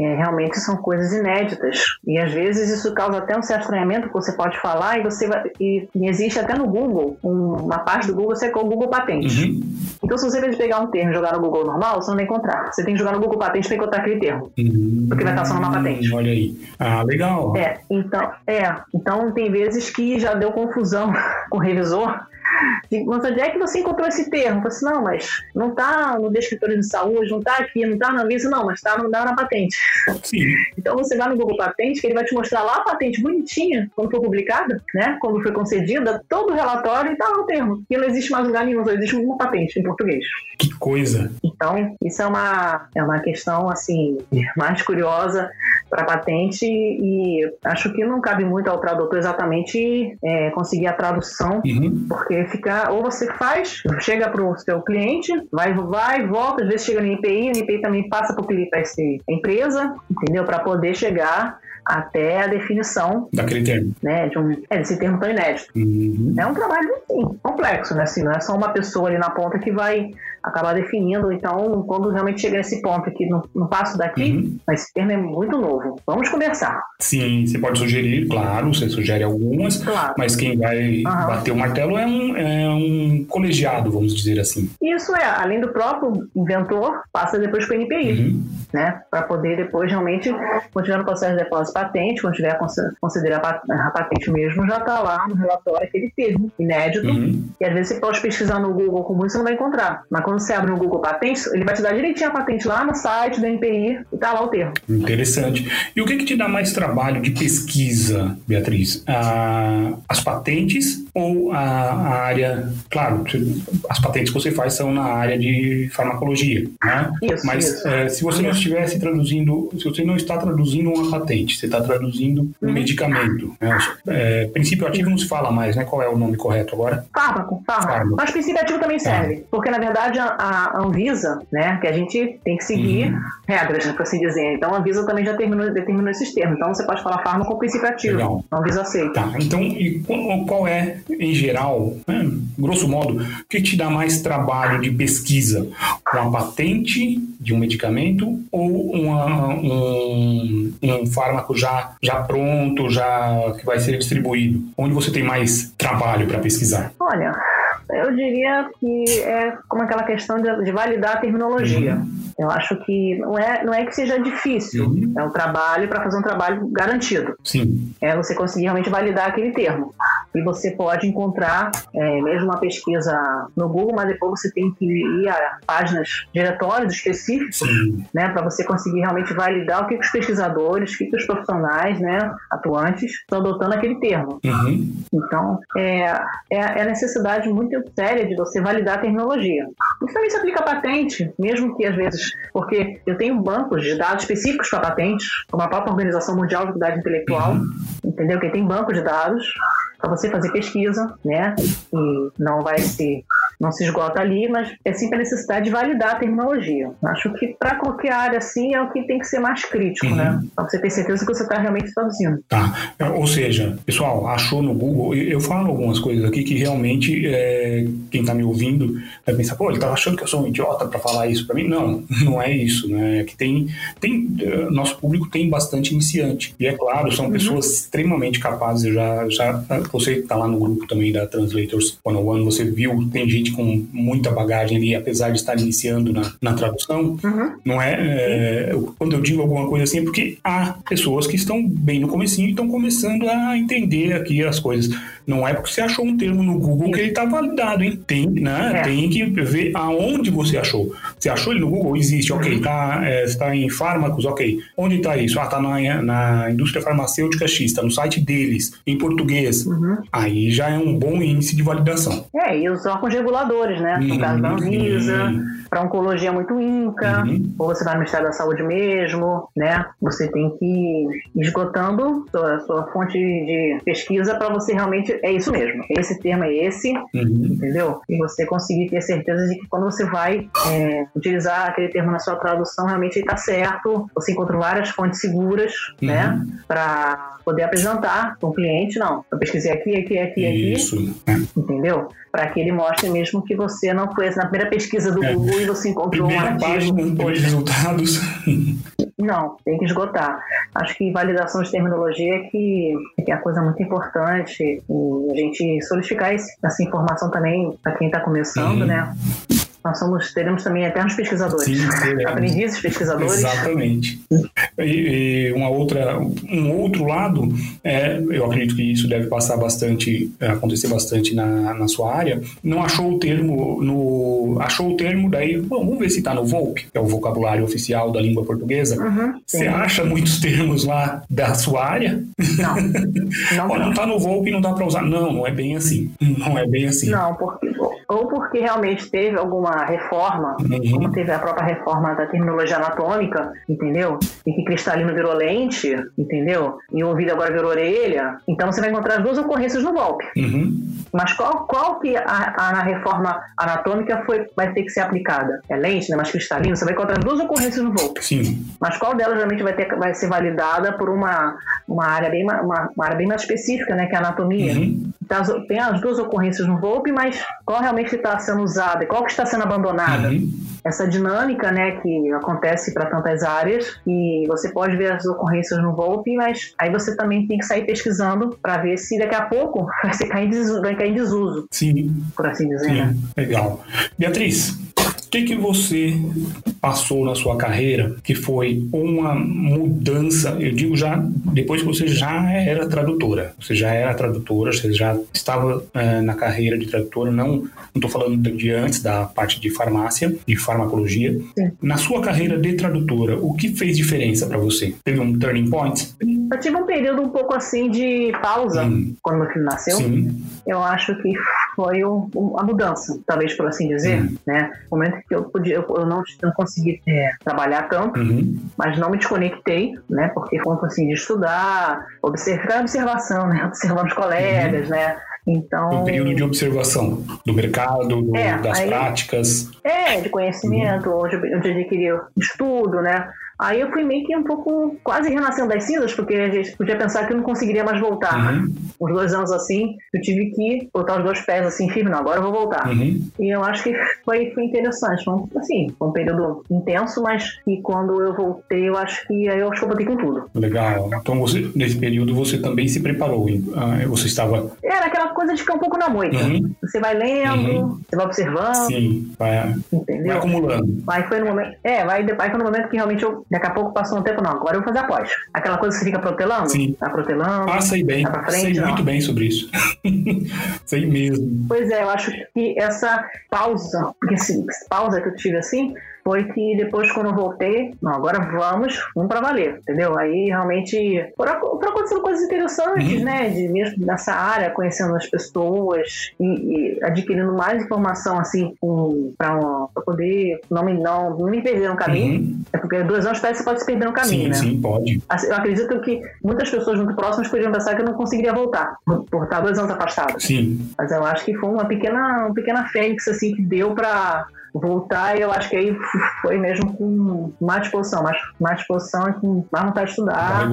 é, realmente são coisas inéditas. E às vezes isso causa até um certo estranhamento que você pode falar e você vai, e, e existe até no Google, um, uma parte do Google, você é com o Google Patente. Uhum. Então se você vai pegar um termo e jogar jogar no Google normal, você não vai encontrar. Você tem que jogar no Google Patente para encontrar aquele termo. Hum, porque vai estar só numa patente. Olha aí. Ah, legal. É, então, é, então tem vezes que já deu confusão [laughs] com o revisor mas onde é que você encontrou esse termo? Eu falei assim, não, mas não está no descritório de saúde, não está aqui, não está na visa, não, mas está na patente. Sim. [laughs] Então você vai no Google Patente, que ele vai te mostrar lá a patente bonitinha, quando for publicada, né? Quando foi concedida, todo o relatório e tá lá o termo. E não existe mais lugar nenhum, só existe uma patente em português. Que coisa! Então, isso é uma, é uma questão, assim, mais curiosa para patente e acho que não cabe muito ao tradutor exatamente é, conseguir a tradução, uhum. porque fica, ou você faz, chega para o seu cliente, vai, vai, volta, às vezes chega no IPI, o IPI também passa para essa empresa, entendeu? Para poder chegar até a definição daquele termo, né, de um, é, desse termo tão inédito. Uhum. É um trabalho assim, complexo, né? Assim, não é só uma pessoa ali na ponta que vai acabar definindo. Então, quando realmente chega nesse ponto aqui, no, no passo daqui, uhum. esse termo é muito novo. Vamos conversar. Sim, você pode sugerir, claro, você sugere algumas, claro. mas quem vai uhum. bater o martelo é um, é um colegiado, vamos dizer assim. Isso é, além do próprio inventor, passa depois para o NPI, uhum. né? Para poder depois realmente continuar no processo de depósito patente, quando tiver considerar a patente mesmo, já está lá no relatório aquele termo inédito, uhum. e às vezes você pode pesquisar no Google como isso, você não vai encontrar. Mas quando você abre no Google Patentes, ele vai te dar direitinho a patente lá no site do NPI e tá lá o termo. Interessante. E o que, que te dá mais trabalho de pesquisa, Beatriz? Ah, as patentes ou a, a, área... Claro, as patentes que você faz são na área de farmacologia, né? Isso, Mas isso. É, se você não estivesse traduzindo, se você não está traduzindo uma patente, você está traduzindo um uhum. medicamento. Né? É, princípio ativo não se fala mais, né? Qual é o nome correto agora? Fármaco, fármaco. fármaco. Mas princípio ativo também serve, é. porque na verdade a, a, Anvisa, né, que a gente tem que seguir uhum. regras, né, por assim dizer. Então a Anvisa também já terminou, determinou esses termos. Então você pode falar fármaco com princípio ativo. Legal. A Anvisa aceita. Tá, então e qual é, em geral, né, grosso modo, o que te dá mais trabalho de pesquisa? Uma patente de um medicamento ou uma, um, um fármaco já, já pronto, já que vai ser distribuído? Onde você tem mais trabalho para pesquisar? Olha, eu diria que é como aquela questão de, de validar a terminologia. Uhum. Eu acho que não é, não é que seja difícil, uhum. é um trabalho para fazer um trabalho garantido. Sim. É você conseguir realmente validar aquele termo. E você pode encontrar, é, mesmo uma pesquisa no Google, mas depois você tem que ir a páginas, diretórios específicos, né, para você conseguir realmente validar o que, que os pesquisadores, o que, que os profissionais, né, atuantes, estão adotando aquele termo. Uhum. Então, é, é, é a necessidade muito séria de você validar a terminologia. Isso também se aplica a patente, mesmo que às vezes, porque eu tenho bancos de dados específicos para patentes, como a própria Organização Mundial de Propriedade Intelectual, entendeu? Que tem banco de dados para você fazer pesquisa, né? E não vai ser não se esgota ali, mas é sempre a necessidade de validar a terminologia. Acho que para qualquer área assim é o que tem que ser mais crítico, uhum. né? Para você ter certeza que você está realmente traduzindo. Tá. É, ou seja, pessoal, achou no Google, eu falo algumas coisas aqui que realmente é, quem está me ouvindo vai pensar, pô, ele está achando que eu sou um idiota para falar isso para mim? Não, [laughs] não é isso, né? É que tem, tem, é, nosso público tem bastante iniciante. E é claro, são uhum. pessoas extremamente capazes. Já, já, você está lá no grupo também da Translators 101, você viu, tem gente com muita bagagem ali, apesar de estar iniciando na, na tradução, uhum. não é, é, Quando eu digo alguma coisa assim, é porque há pessoas que estão bem no comecinho e estão começando a entender aqui as coisas. Não é porque você achou um termo no Google que ele está validado, hein? Tem, né? É. Tem que ver aonde você achou. Você achou ele no Google? Existe, ok. Está é, tá em fármacos, ok. Onde está isso? Ah, está na, na indústria farmacêutica X, está no site deles, em português. Uhum. Aí já é um bom índice de validação. É, e os órgãos reguladores, né? No caso da Anvisa, uhum. Para oncologia é muito INCA, uhum. ou você vai no Ministério da Saúde mesmo, né? Você tem que ir esgotando sua, sua fonte de pesquisa para você realmente. É isso mesmo. Esse termo é esse, uhum. entendeu? E você conseguir ter certeza de que quando você vai é, utilizar aquele termo na sua tradução, realmente ele está certo. Você encontra várias fontes seguras, né? Uhum. Para poder apresentar para o cliente, não. Eu pesquisei aqui, aqui, aqui, aqui. Isso. Entendeu? Para que ele mostre mesmo que você não foi na primeira pesquisa do é. Google e você encontrou Primeira um página, dois resultados. Não, tem que esgotar. Acho que validação de terminologia é que, é que é a coisa muito importante e a gente solidificar esse, essa informação também para quem está começando, uhum. né? Nós somos, teremos também eternos pesquisadores, Sim, [laughs] aprendizes pesquisadores. Exatamente. E, e, uma outra, um outro lado, é, eu acredito que isso deve passar bastante, é, acontecer bastante na, na sua área. Não achou o termo no, achou o termo daí, bom, vamos ver se está no VOLP, que é o vocabulário oficial da língua portuguesa. Uhum, Você acha muitos termos lá da sua área? Não. [laughs] Não, Olha, não está no VOLP e não dá para usar. Não, não é bem assim. Não é bem assim. Não, porque ou porque realmente teve alguma reforma, uhum. como teve a própria reforma da terminologia anatômica, entendeu? E que cristalino virou lente, entendeu? E o ouvido agora virou orelha. Então você vai encontrar as duas ocorrências no golpe. Uhum. Mas qual, qual que a, a, reforma anatômica foi, vai ter que ser aplicada? É lente, né? Mas cristalino? Você vai encontrar as duas ocorrências no golpe. Sim. Mas qual delas realmente vai, ter, vai ser validada por uma, uma, área bem, uma, uma área bem mais específica, né? Que é a anatomia. Uhum. Então, tem as duas ocorrências no Volpe, mas qual realmente está sendo usada e qual que está sendo abandonada? Uhum. Essa dinâmica, né, que acontece para tantas áreas e você pode ver as ocorrências no Volpe, mas aí você também tem que sair pesquisando para ver se daqui a pouco [laughs] vai, cair em desuso, vai cair em desuso. Sim. Por assim dizer, Sim. né? Legal. Beatriz, o que, que você passou na sua carreira que foi uma mudança? Eu digo já depois que você já era tradutora. Você já era tradutora, você já estava é, na carreira de tradutora. Não estou falando de antes da parte de farmácia, de farmacologia. Sim. Na sua carreira de tradutora, o que fez diferença para você? Teve um turning point? Eu tive um período um pouco assim de pausa hum. quando meu filho nasceu. Sim. Eu acho que foi um, um, a mudança, talvez por assim dizer, hum. né? O momento que eu podia, eu, eu não, não consegui é, trabalhar tanto, uhum. mas não me desconectei, né? Porque foi assim de estudar, observar, observação, né? [laughs] Observando os colegas, uhum. né? Então, um período de observação do mercado, do, é, das aí, práticas. É, de conhecimento, uhum. onde, onde adquirir estudo, né? Aí eu fui meio que um pouco quase renascendo das cinzas, porque a gente podia pensar que eu não conseguiria mais voltar. Uhum. Uns dois anos assim, eu tive que botar os dois pés assim, firme, não, agora eu vou voltar. Uhum. E eu acho que [laughs] foi, foi interessante. Foi, assim, foi um período intenso, mas que quando eu voltei, eu acho que aí eu acho que eu botei com tudo. Legal. Então, você, nesse período, você também se preparou. Ah, você estava. Era aquela coisa de ficar um pouco na moita. Uhum. Você vai lendo, uhum. você vai observando. Sim, vai, vai acumulando. Aí foi no momento. É, vai, aí foi no momento que realmente eu Daqui a pouco passou um tempo, não, agora eu vou fazer após. Aquela coisa que você fica protelando? Sim. Tá protelando. Passa aí bem. Tá frente, Sei não. muito bem sobre isso. [laughs] Sei mesmo. Pois é, eu acho que essa pausa, porque essa pausa que eu tive assim, foi que depois, quando eu voltei, não, agora vamos, vamos para valer, entendeu? Aí realmente foram, foram acontecendo coisas interessantes, uhum. né? De mesmo nessa área, conhecendo as pessoas e, e adquirindo mais informação, assim, para poder não me, não, não me perder no caminho. Uhum. É porque dois anos parece que você pode se perder no caminho, sim, né? Sim, pode. Assim, eu acredito que muitas pessoas muito próximas poderiam pensar que eu não conseguiria voltar por estar dois anos afastado. Sim. Mas eu acho que foi uma pequena, uma pequena fênix, assim, que deu para voltar e eu acho que aí foi mesmo com mais disposição, mais, mais disposição e com mais vontade de estudar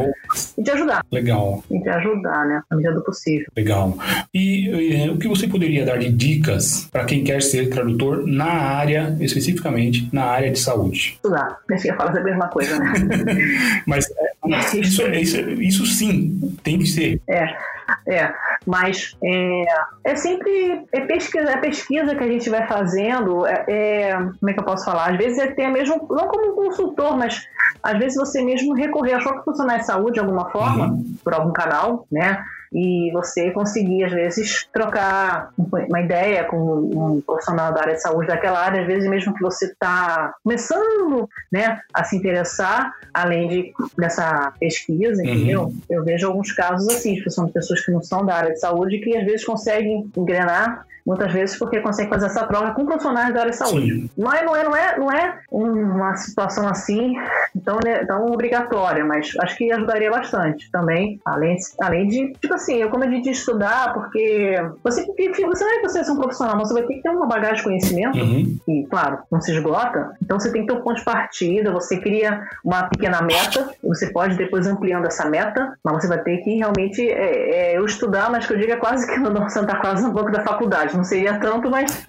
e de ajudar. Legal. E de ajudar, né? Na medida do possível. Legal. E, e o que você poderia dar de dicas para quem quer ser tradutor na área, especificamente na área de saúde? Estudar. Deixa eu falar a mesma coisa, né? [laughs] Mas isso, isso, isso sim, tem que ser. É. É, mas é, é sempre é pesquisa, é pesquisa que a gente vai fazendo. É, é, como é que eu posso falar? Às vezes é ter mesmo, não como um consultor, mas às vezes você mesmo recorrer a choque funcionais de saúde de alguma forma, uhum. por algum canal, né? E você conseguir, às vezes, trocar uma ideia com um profissional da área de saúde daquela área, às vezes mesmo que você está começando né, a se interessar, além de, dessa pesquisa, uhum. entendeu? Eu vejo alguns casos assim, que são pessoas que não são da área de saúde que às vezes conseguem engrenar muitas vezes porque consegue fazer essa troca com profissionais da área de saúde. Sim. Não é, não é, não é, não é uma situação assim tão, né, tão obrigatória, mas acho que ajudaria bastante também, além, além de, tipo assim, eu, quando a gente estudar, porque você, você não é que você é um profissional, você vai ter que ter uma bagagem de conhecimento, uhum. e claro, não se esgota, então você tem que ter um ponto de partida, você cria uma pequena meta, você pode depois ampliando essa meta, mas você vai ter que realmente é, é, eu estudar, mas que eu diga quase que não sentar quase no banco da faculdade, não seria tanto, mas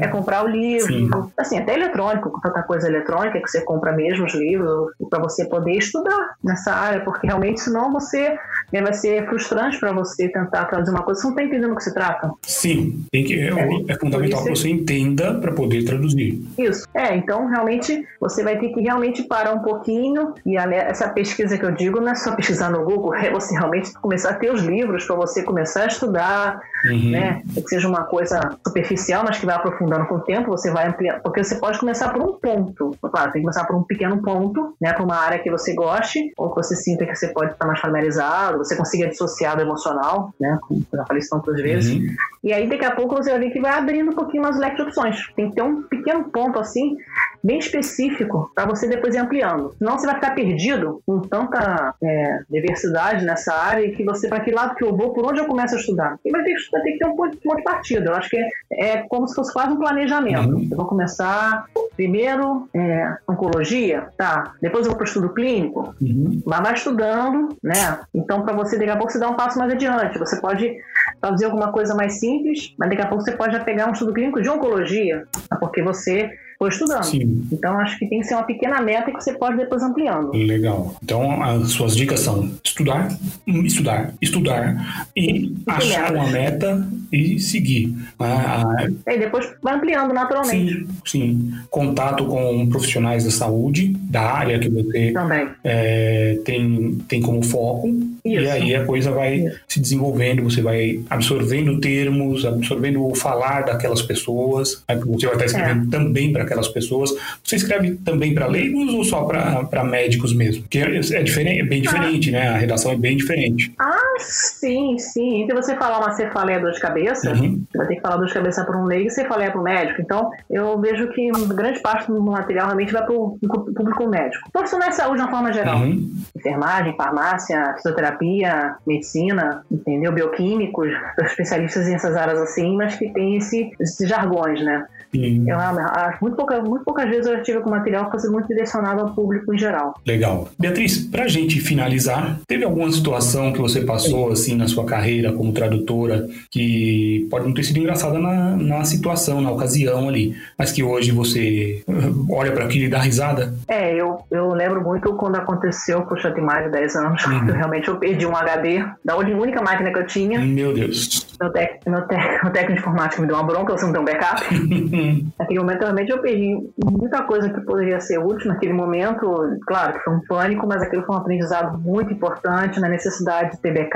é comprar o [laughs] livro. Sim. Assim, até eletrônico, tanta coisa eletrônica que você compra mesmo os livros para você poder estudar nessa área, porque realmente senão você né, vai ser frustrante para você tentar traduzir uma coisa, você não está entendendo o que se trata. Sim, tem que, é, é fundamental que você entenda para poder traduzir. Isso. É, então realmente você vai ter que realmente parar um pouquinho e essa pesquisa que eu digo não é só pesquisar no Google, é você realmente começar a ter os livros para você começar a estudar, uhum. né? Que seja uma coisa coisa superficial, mas que vai aprofundando com o tempo, você vai ampliando, porque você pode começar por um ponto, claro, tem que começar por um pequeno ponto, né, para uma área que você goste, ou que você sinta que você pode estar mais familiarizado, você consiga dissociar do emocional, né, como eu já falei isso tantas vezes, uhum. e aí daqui a pouco você vai ver que vai abrindo um pouquinho mais o leque de opções, tem que ter um pequeno ponto assim, bem específico, para você depois ir ampliando, senão você vai ficar perdido com tanta é, diversidade nessa área, que você, para que lado que eu vou, por onde eu começo a estudar, e vai ter, vai ter que ter um ponto, um ponto de partida, acho que é, é como se fosse quase um planejamento. Uhum. Eu vou começar primeiro é, oncologia, tá? Depois eu vou para estudo clínico, uhum. mas vai estudando, né? Então, para você, daqui a pouco, você dá um passo mais adiante. Você pode fazer alguma coisa mais simples, mas daqui a pouco você pode já pegar um estudo clínico de oncologia, porque você foi estudando. Sim. Então acho que tem que ser uma pequena meta que você pode depois ampliando. Legal. Então as suas dicas são estudar, estudar, estudar e achar uma meta e seguir. Ah, e depois vai ampliando naturalmente. Sim, sim. Contato com profissionais da saúde, da área que você é, tem, tem como foco. E aí a coisa vai se desenvolvendo, você vai absorvendo termos, absorvendo o falar daquelas pessoas. Aí você vai estar escrevendo é. também para aquelas pessoas. Você escreve também para leigos ou só para médicos mesmo? Porque é, diferente, é bem diferente, ah. né? A redação é bem diferente. Ah, sim, sim. Entre você falar uma cefaleia dor de cabeça, uhum. você vai ter que falar dor de cabeça para um leigo e cefaleia para o médico. Então, eu vejo que grande parte do material realmente vai para o público médico. Profissionais de saúde de uma forma geral. Uhum. Enfermagem, farmácia, fisioterapia, medicina, entendeu? Bioquímicos, [laughs] especialistas nessas áreas assim, mas que tem esse, esses jargões, né? Sim. Eu acho muito pouca, muito poucas vezes eu já tive com material que fosse muito direcionado ao público em geral. Legal. Beatriz, pra gente finalizar, teve alguma situação que você passou assim na sua carreira como tradutora que pode não ter sido engraçada na, na situação, na ocasião ali, mas que hoje você olha para aquilo e dá risada? É, eu, eu lembro muito quando aconteceu, puxa, tem mais de 10 anos, uhum. eu realmente eu perdi um HD da única máquina que eu tinha. Meu Deus. Meu, tec, meu, tec, [laughs] meu técnico de informática me deu uma bronca, você não tem um backup. [laughs] Naquele momento, realmente, eu perdi muita coisa que poderia ser útil naquele momento. Claro que foi um pânico, mas aquilo foi um aprendizado muito importante na necessidade de ter backup,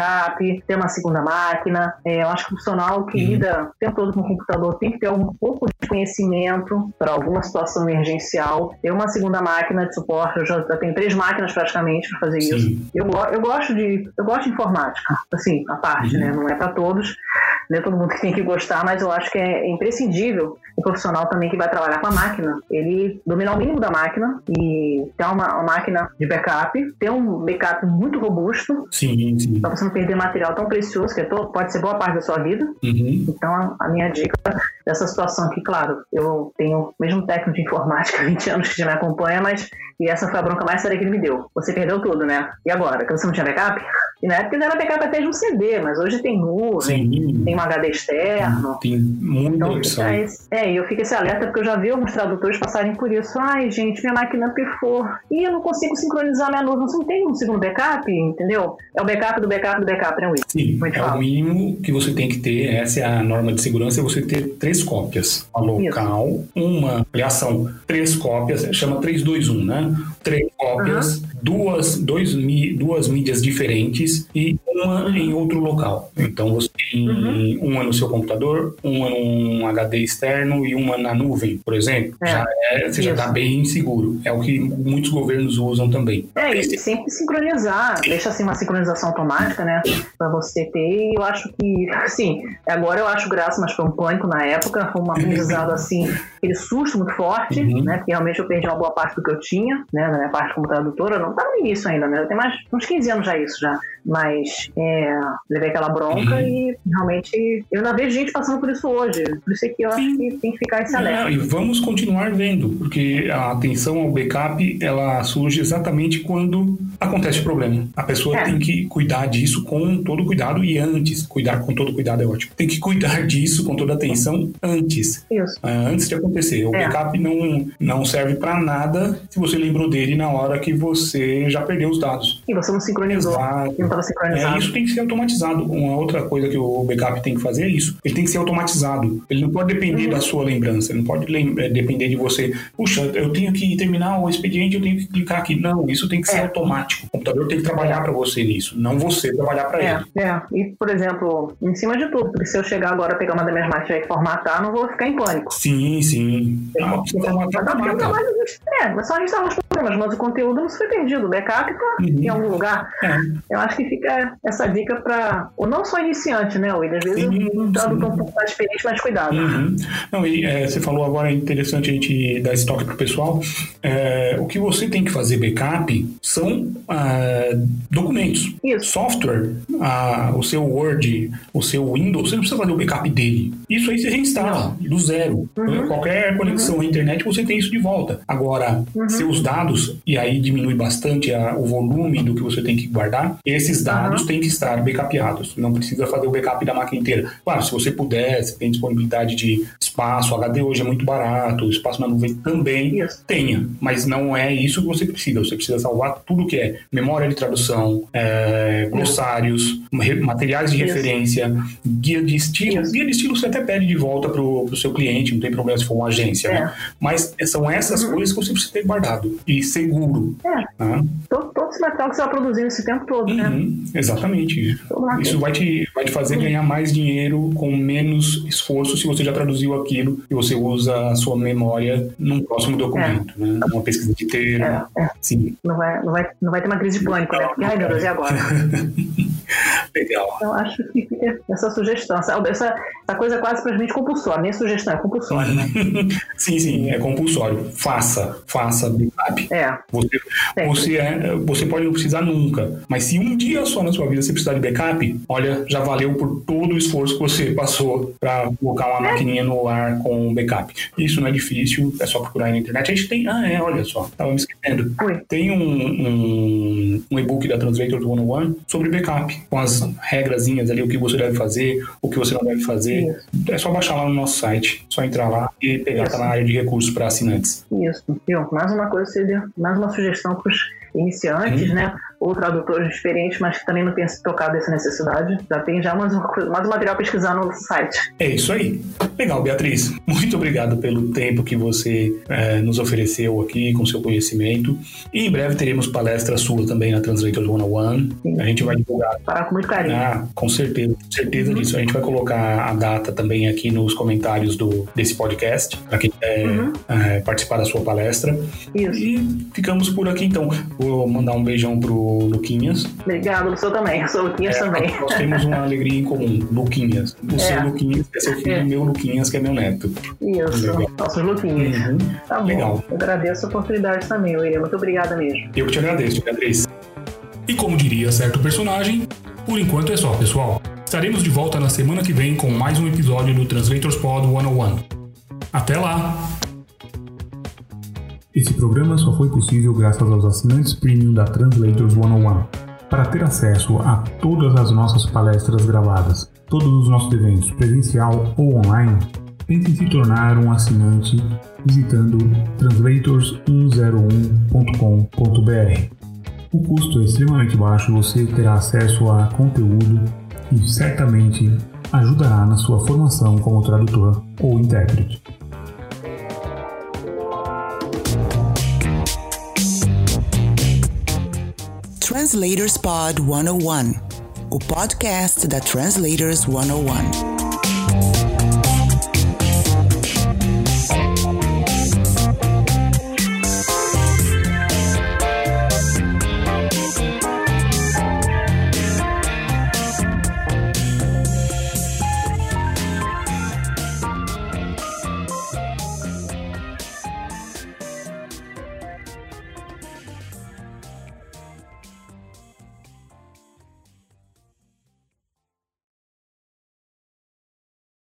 ter uma segunda máquina. É, eu acho que o profissional que uhum. lida o tempo todo com o computador tem que ter um pouco de conhecimento para alguma situação emergencial. Ter uma segunda máquina de suporte, eu já, já tenho três máquinas praticamente para fazer Sim. isso. Eu, eu gosto de eu gosto de informática, assim, a parte, uhum. né? Não é para todos, não é todo mundo que tem que gostar, mas eu acho que é imprescindível o profissional também que vai trabalhar com a máquina, ele dominar o mínimo da máquina e ter uma, uma máquina de backup, ter um backup muito robusto, sim, sim. para você não perder material tão precioso que é todo, pode ser boa parte da sua vida. Uhum. Então, a, a, minha dica dessa situação aqui, claro, eu tenho mesmo técnico de informática, 20 anos que já me acompanha, mas e essa foi a bronca mais séria que ele me deu. Você perdeu tudo, né? E agora? Que você não tinha backup? E na época era backup até de um CD, mas hoje tem nuvem, tem um HD externo. Tem muita então, opção. É, e eu fico esse alerta porque eu já vi alguns tradutores passarem por isso. Ai, gente, minha máquina pifou. E eu não consigo sincronizar minha nuvem. Você não tem um segundo backup, entendeu? É o backup do backup do backup, né, Will? Sim, é fala. o mínimo que você tem que ter. Essa é a norma de segurança, é você ter três cópias. Uma local, isso. uma, são três cópias, chama 321, né? Três cópias, uhum. duas, dois, duas mídias diferentes e uma em outro local. Então você tem uhum. uma no seu computador, uma num HD externo e uma na nuvem, por exemplo. É. Já é, você já está bem seguro. É o que muitos governos usam também. É, e sempre sincronizar, deixa assim uma sincronização automática, né? Para você ter. Eu acho que, assim, agora eu acho graça, mas foi um pânico na época, foi um aprendizado assim, aquele susto muito forte, uhum. né? Porque realmente eu perdi uma boa parte do que eu tinha, né? Na minha parte como tradutora, não estava no início ainda, né? Eu tenho mais uns 15 anos já isso já. Mas é, levei aquela bronca uhum. e realmente eu ainda vejo gente passando por isso hoje. Por isso é que eu Sim. acho que tem que ficar esse alerta. É, e vamos continuar vendo, porque a atenção ao backup ela surge exatamente quando acontece o problema. A pessoa é. tem que cuidar disso com todo cuidado e antes. Cuidar com todo cuidado é ótimo. Tem que cuidar [laughs] disso com toda atenção antes. Isso. Uh, antes de acontecer. O é. backup não, não serve para nada se você lembrou dele na hora que você já perdeu os dados. E você não sincronizou. Exato. Estava sincronizado. É, isso tem que ser automatizado. Uma outra coisa que o backup tem que fazer é isso. Ele tem que ser automatizado. Ele não pode depender uhum. da sua lembrança. Ele não pode é, depender de você. Puxa, eu tenho que terminar o expediente, eu tenho que clicar aqui. Não, isso tem que ser é. automático. O computador tem que trabalhar para você nisso, não você trabalhar para é, ele. É, e por exemplo, em cima de tudo, porque se eu chegar agora pegar uma das minhas máquinas e formatar, não vou ficar em pânico. Sim, sim. Ah, formatar, tá é, mas só instalar os problemas, mas o conteúdo não se foi perdido. O backup tá uhum. em algum lugar. É. Eu acho que fica essa dica para, ou não só iniciante, né, William? Às vezes sim, um tradutor um pouco mais experiente, mais cuidado. Uhum. Não, e é, você falou agora, é interessante a gente dar esse toque pro pessoal. É, o que você tem que fazer backup são ah, documentos. Isso. Software, ah, o seu Word, o seu Windows, você não precisa fazer o backup dele. Isso aí você reinstala não. do zero. Uhum. Qualquer conexão uhum. à internet, você tem isso de volta. Agora, uhum. seus dados, e aí diminui bastante a, o volume do que você tem que guardar, esses dados uhum. têm que estar backupeados. Não precisa fazer o backup da máquina inteira. Claro, se você puder, se tem disponibilidade de espaço, HD hoje é muito barato, espaço na nuvem também isso. tenha, mas não é isso que você precisa. Você precisa salvar tudo que é memória de tradução, é, glossários, materiais de isso. referência, guia de estilo. Guia de estilo você até pede de volta para o seu cliente, não tem problema se for uma agência, né? é. né? Mas são essas uhum. coisas que você ter guardado e seguro. É. Né? Todo, esse material que você vai produzindo esse tempo todo, né? uhum. né? Exatamente. Isso vai te, vai te fazer ganhar mais dinheiro com menos esforço se você já traduziu aquilo e você usa a sua memória num próximo documento, é. né? Uma pesquisa de termo. É, é. Sim. Não vai, não, vai, não vai ter uma crise de pânico, né? Porque, ai meu Deus, e agora? [laughs] Legal. Eu acho que essa sugestão, essa, essa, essa coisa quase para gente compulsória. Minha sugestão é compulsória, né? [laughs] sim, sim, é compulsório. Faça, faça backup. É. Você, você, é, você pode não precisar nunca, mas se um dia só na sua vida você precisar de backup, olha, já valeu por todo o esforço que você passou para colocar uma é. maquininha no ar com backup. Isso não é difícil, é só procurar aí na internet. A gente tem, ah, é, olha só, tava me esquecendo. Tem um, um, um e-book da Translator 101 sobre backup, com as regrazinhas ali, o que você deve fazer, o que você não deve fazer. Isso. É só baixar lá no nosso site, só entrar lá e pegar, tá na área de recursos para assinantes. Isso. Viu? Mais uma coisa, mais uma sugestão para os iniciantes, uhum. né? Ou tradutores experientes, mas que também não tenham se tocado essa necessidade. Já tem já mais, mais material pesquisando no site. É isso aí. Legal, Beatriz. Muito obrigado pelo tempo que você é, nos ofereceu aqui com seu conhecimento. E em breve teremos palestra sua também na Translators 101. Sim. A gente vai divulgar. Para com muito carinho. Ah, com certeza, com certeza uhum. disso. A gente vai colocar a data também aqui nos comentários do, desse podcast, para quem quer uhum. é, participar da sua palestra. Isso. E ficamos por aqui então. Vou mandar um beijão pro Luquinhas. Obrigado, o seu também. Eu sou Luquinhas é, também. Nós temos uma alegria em comum, Luquinhas. O é. seu Luquinhas é seu filho, é. meu Luquinhas, que é meu neto. Isso, Legal. nossos Luquinhas. Uhum. Tá bom. Legal. Eu agradeço a oportunidade também, William. Muito obrigada mesmo. Eu que te agradeço, Beatriz. E como diria certo personagem, por enquanto é só, pessoal. Estaremos de volta na semana que vem com mais um episódio do Translators Pod 101. Até lá! Esse programa só foi possível graças aos assinantes premium da Translators 101. Para ter acesso a todas as nossas palestras gravadas, todos os nossos eventos presencial ou online, em se tornar um assinante visitando translators101.com.br. O custo é extremamente baixo, você terá acesso a conteúdo e certamente ajudará na sua formação como tradutor ou intérprete. Translators Pod 101, o podcast da Translators 101.